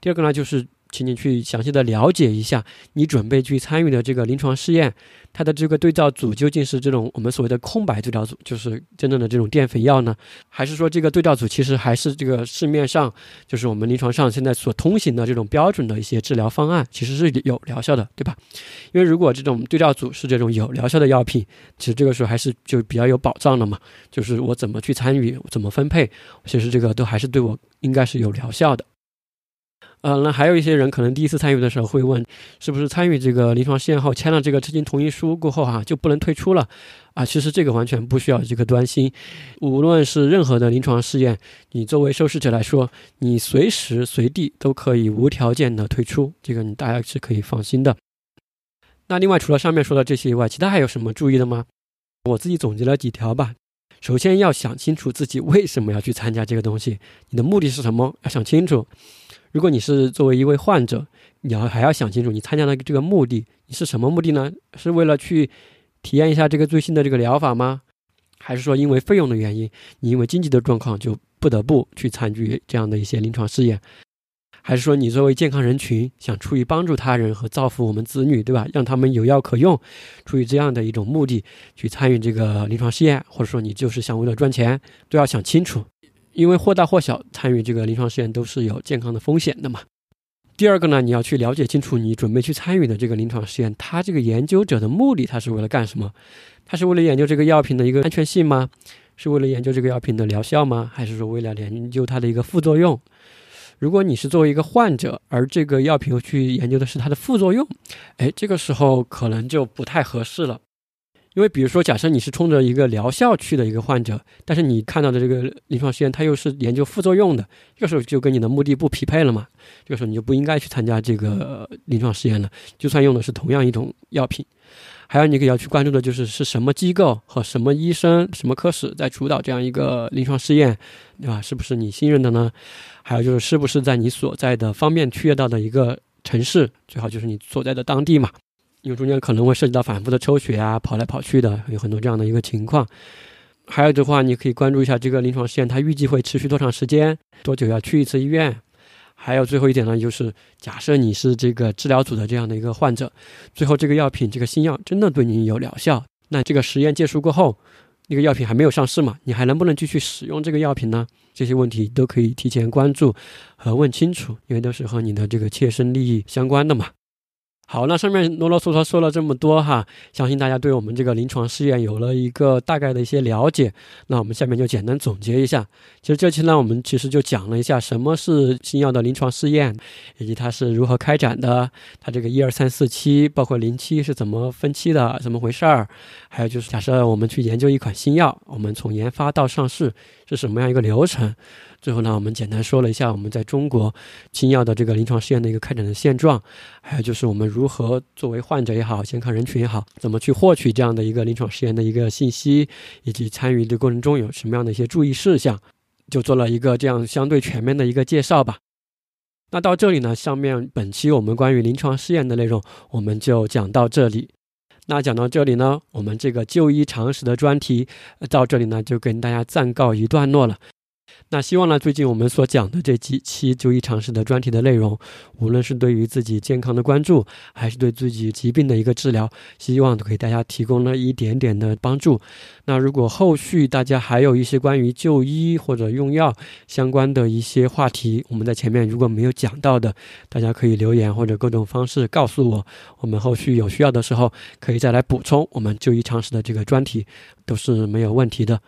第二个呢，就是请你去详细的了解一下你准备去参与的这个临床试验，它的这个对照组究竟是这种我们所谓的空白对照组，就是真正的这种淀粉药呢，还是说这个对照组其实还是这个市面上就是我们临床上现在所通行的这种标准的一些治疗方案，其实是有疗效的，对吧？因为如果这种对照组是这种有疗效的药品，其实这个时候还是就比较有保障了嘛，就是我怎么去参与，怎么分配，其实这个都还是对我应该是有疗效的。呃，那还有一些人可能第一次参与的时候会问，是不是参与这个临床试验后签了这个知情同意书过后哈就不能退出了？啊，其实这个完全不需要这个担心，无论是任何的临床试验，你作为受试者来说，你随时随地都可以无条件的退出，这个你大家是可以放心的。那另外除了上面说的这些以外，其他还有什么注意的吗？我自己总结了几条吧。首先要想清楚自己为什么要去参加这个东西，你的目的是什么？要想清楚。如果你是作为一位患者，你要还要想清楚，你参加的这个目的，你是什么目的呢？是为了去体验一下这个最新的这个疗法吗？还是说因为费用的原因，你因为经济的状况就不得不去参与这样的一些临床试验？还是说你作为健康人群，想出于帮助他人和造福我们子女，对吧？让他们有药可用，出于这样的一种目的去参与这个临床试验，或者说你就是想为了赚钱，都要想清楚。因为或大或小参与这个临床试验都是有健康的风险的嘛。第二个呢，你要去了解清楚你准备去参与的这个临床试验，它这个研究者的目的，他是为了干什么？他是为了研究这个药品的一个安全性吗？是为了研究这个药品的疗效吗？还是说为了研究它的一个副作用？如果你是作为一个患者，而这个药品去研究的是它的副作用，哎，这个时候可能就不太合适了。因为，比如说，假设你是冲着一个疗效去的一个患者，但是你看到的这个临床试验，它又是研究副作用的，这个时候就跟你的目的不匹配了嘛？这个时候你就不应该去参加这个临床试验了。就算用的是同样一种药品，还有你可要去关注的就是是什么机构和什么医生、什么科室在主导这样一个临床试验，对吧？是不是你信任的呢？还有就是是不是在你所在的方便去到的一个城市，最好就是你所在的当地嘛？因为中间可能会涉及到反复的抽血啊，跑来跑去的，有很多这样的一个情况。还有的话，你可以关注一下这个临床试验，它预计会持续多长时间，多久要去一次医院。还有最后一点呢，就是假设你是这个治疗组的这样的一个患者，最后这个药品这个新药真的对你有疗效，那这个实验结束过后，那个药品还没有上市嘛，你还能不能继续使用这个药品呢？这些问题都可以提前关注和问清楚，因为都是和你的这个切身利益相关的嘛。好，那上面啰啰嗦嗦说了这么多哈，相信大家对我们这个临床试验有了一个大概的一些了解。那我们下面就简单总结一下。其实这期呢，我们其实就讲了一下什么是新药的临床试验，以及它是如何开展的，它这个一二三四期，包括零期是怎么分期的，怎么回事儿。还有就是，假设我们去研究一款新药，我们从研发到上市是什么样一个流程？最后呢，我们简单说了一下我们在中国新药的这个临床试验的一个开展的现状，还有就是我们如何作为患者也好，健康人群也好，怎么去获取这样的一个临床试验的一个信息，以及参与的过程中有什么样的一些注意事项，就做了一个这样相对全面的一个介绍吧。那到这里呢，上面本期我们关于临床试验的内容我们就讲到这里。那讲到这里呢，我们这个就医常识的专题到这里呢就跟大家暂告一段落了。那希望呢，最近我们所讲的这几期就医常识的专题的内容，无论是对于自己健康的关注，还是对自己疾病的一个治疗，希望都给大家提供了一点点的帮助。那如果后续大家还有一些关于就医或者用药相关的一些话题，我们在前面如果没有讲到的，大家可以留言或者各种方式告诉我，我们后续有需要的时候可以再来补充我们就医常识的这个专题，都是没有问题的。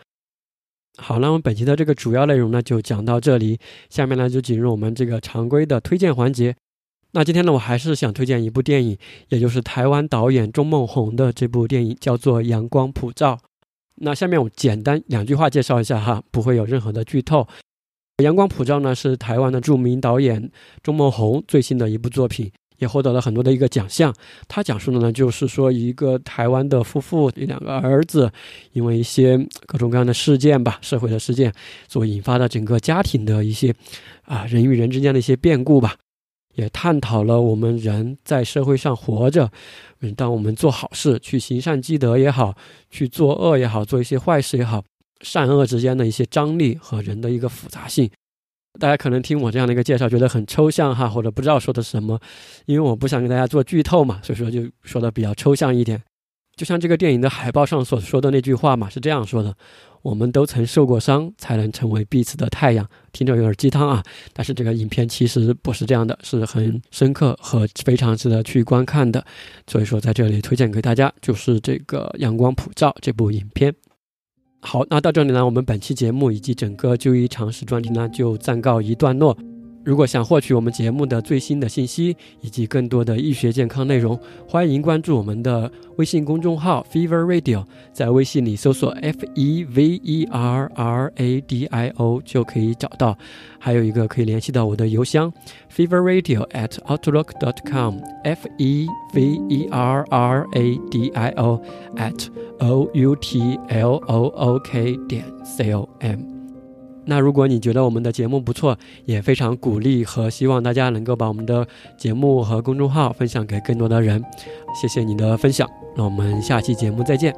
好，那我们本期的这个主要内容呢，就讲到这里。下面呢，就进入我们这个常规的推荐环节。那今天呢，我还是想推荐一部电影，也就是台湾导演钟孟宏的这部电影，叫做《阳光普照》。那下面我简单两句话介绍一下哈，不会有任何的剧透。《阳光普照》呢，是台湾的著名导演钟孟宏最新的一部作品。也获得了很多的一个奖项。他讲述的呢，就是说一个台湾的夫妇，一两个儿子，因为一些各种各样的事件吧，社会的事件所引发的整个家庭的一些啊人与人之间的一些变故吧，也探讨了我们人在社会上活着，嗯，当我们做好事，去行善积德也好，去做恶也好，做一些坏事也好，善恶之间的一些张力和人的一个复杂性。大家可能听我这样的一个介绍，觉得很抽象哈，或者不知道说的是什么，因为我不想给大家做剧透嘛，所以说就说的比较抽象一点。就像这个电影的海报上所说的那句话嘛，是这样说的：我们都曾受过伤，才能成为彼此的太阳。听着有点鸡汤啊，但是这个影片其实不是这样的，是很深刻和非常值得去观看的。所以说在这里推荐给大家，就是这个《阳光普照》这部影片。好，那到这里呢，我们本期节目以及整个就医常识专题呢，就暂告一段落。如果想获取我们节目的最新的信息以及更多的医学健康内容，欢迎关注我们的微信公众号 Fever Radio，在微信里搜索 F E V E R R A D I O 就可以找到。还有一个可以联系到我的邮箱 Fever Radio at outlook dot com F E V E R R A D I O at O U T L O O K 点 C O M。那如果你觉得我们的节目不错，也非常鼓励和希望大家能够把我们的节目和公众号分享给更多的人，谢谢你的分享，那我们下期节目再见。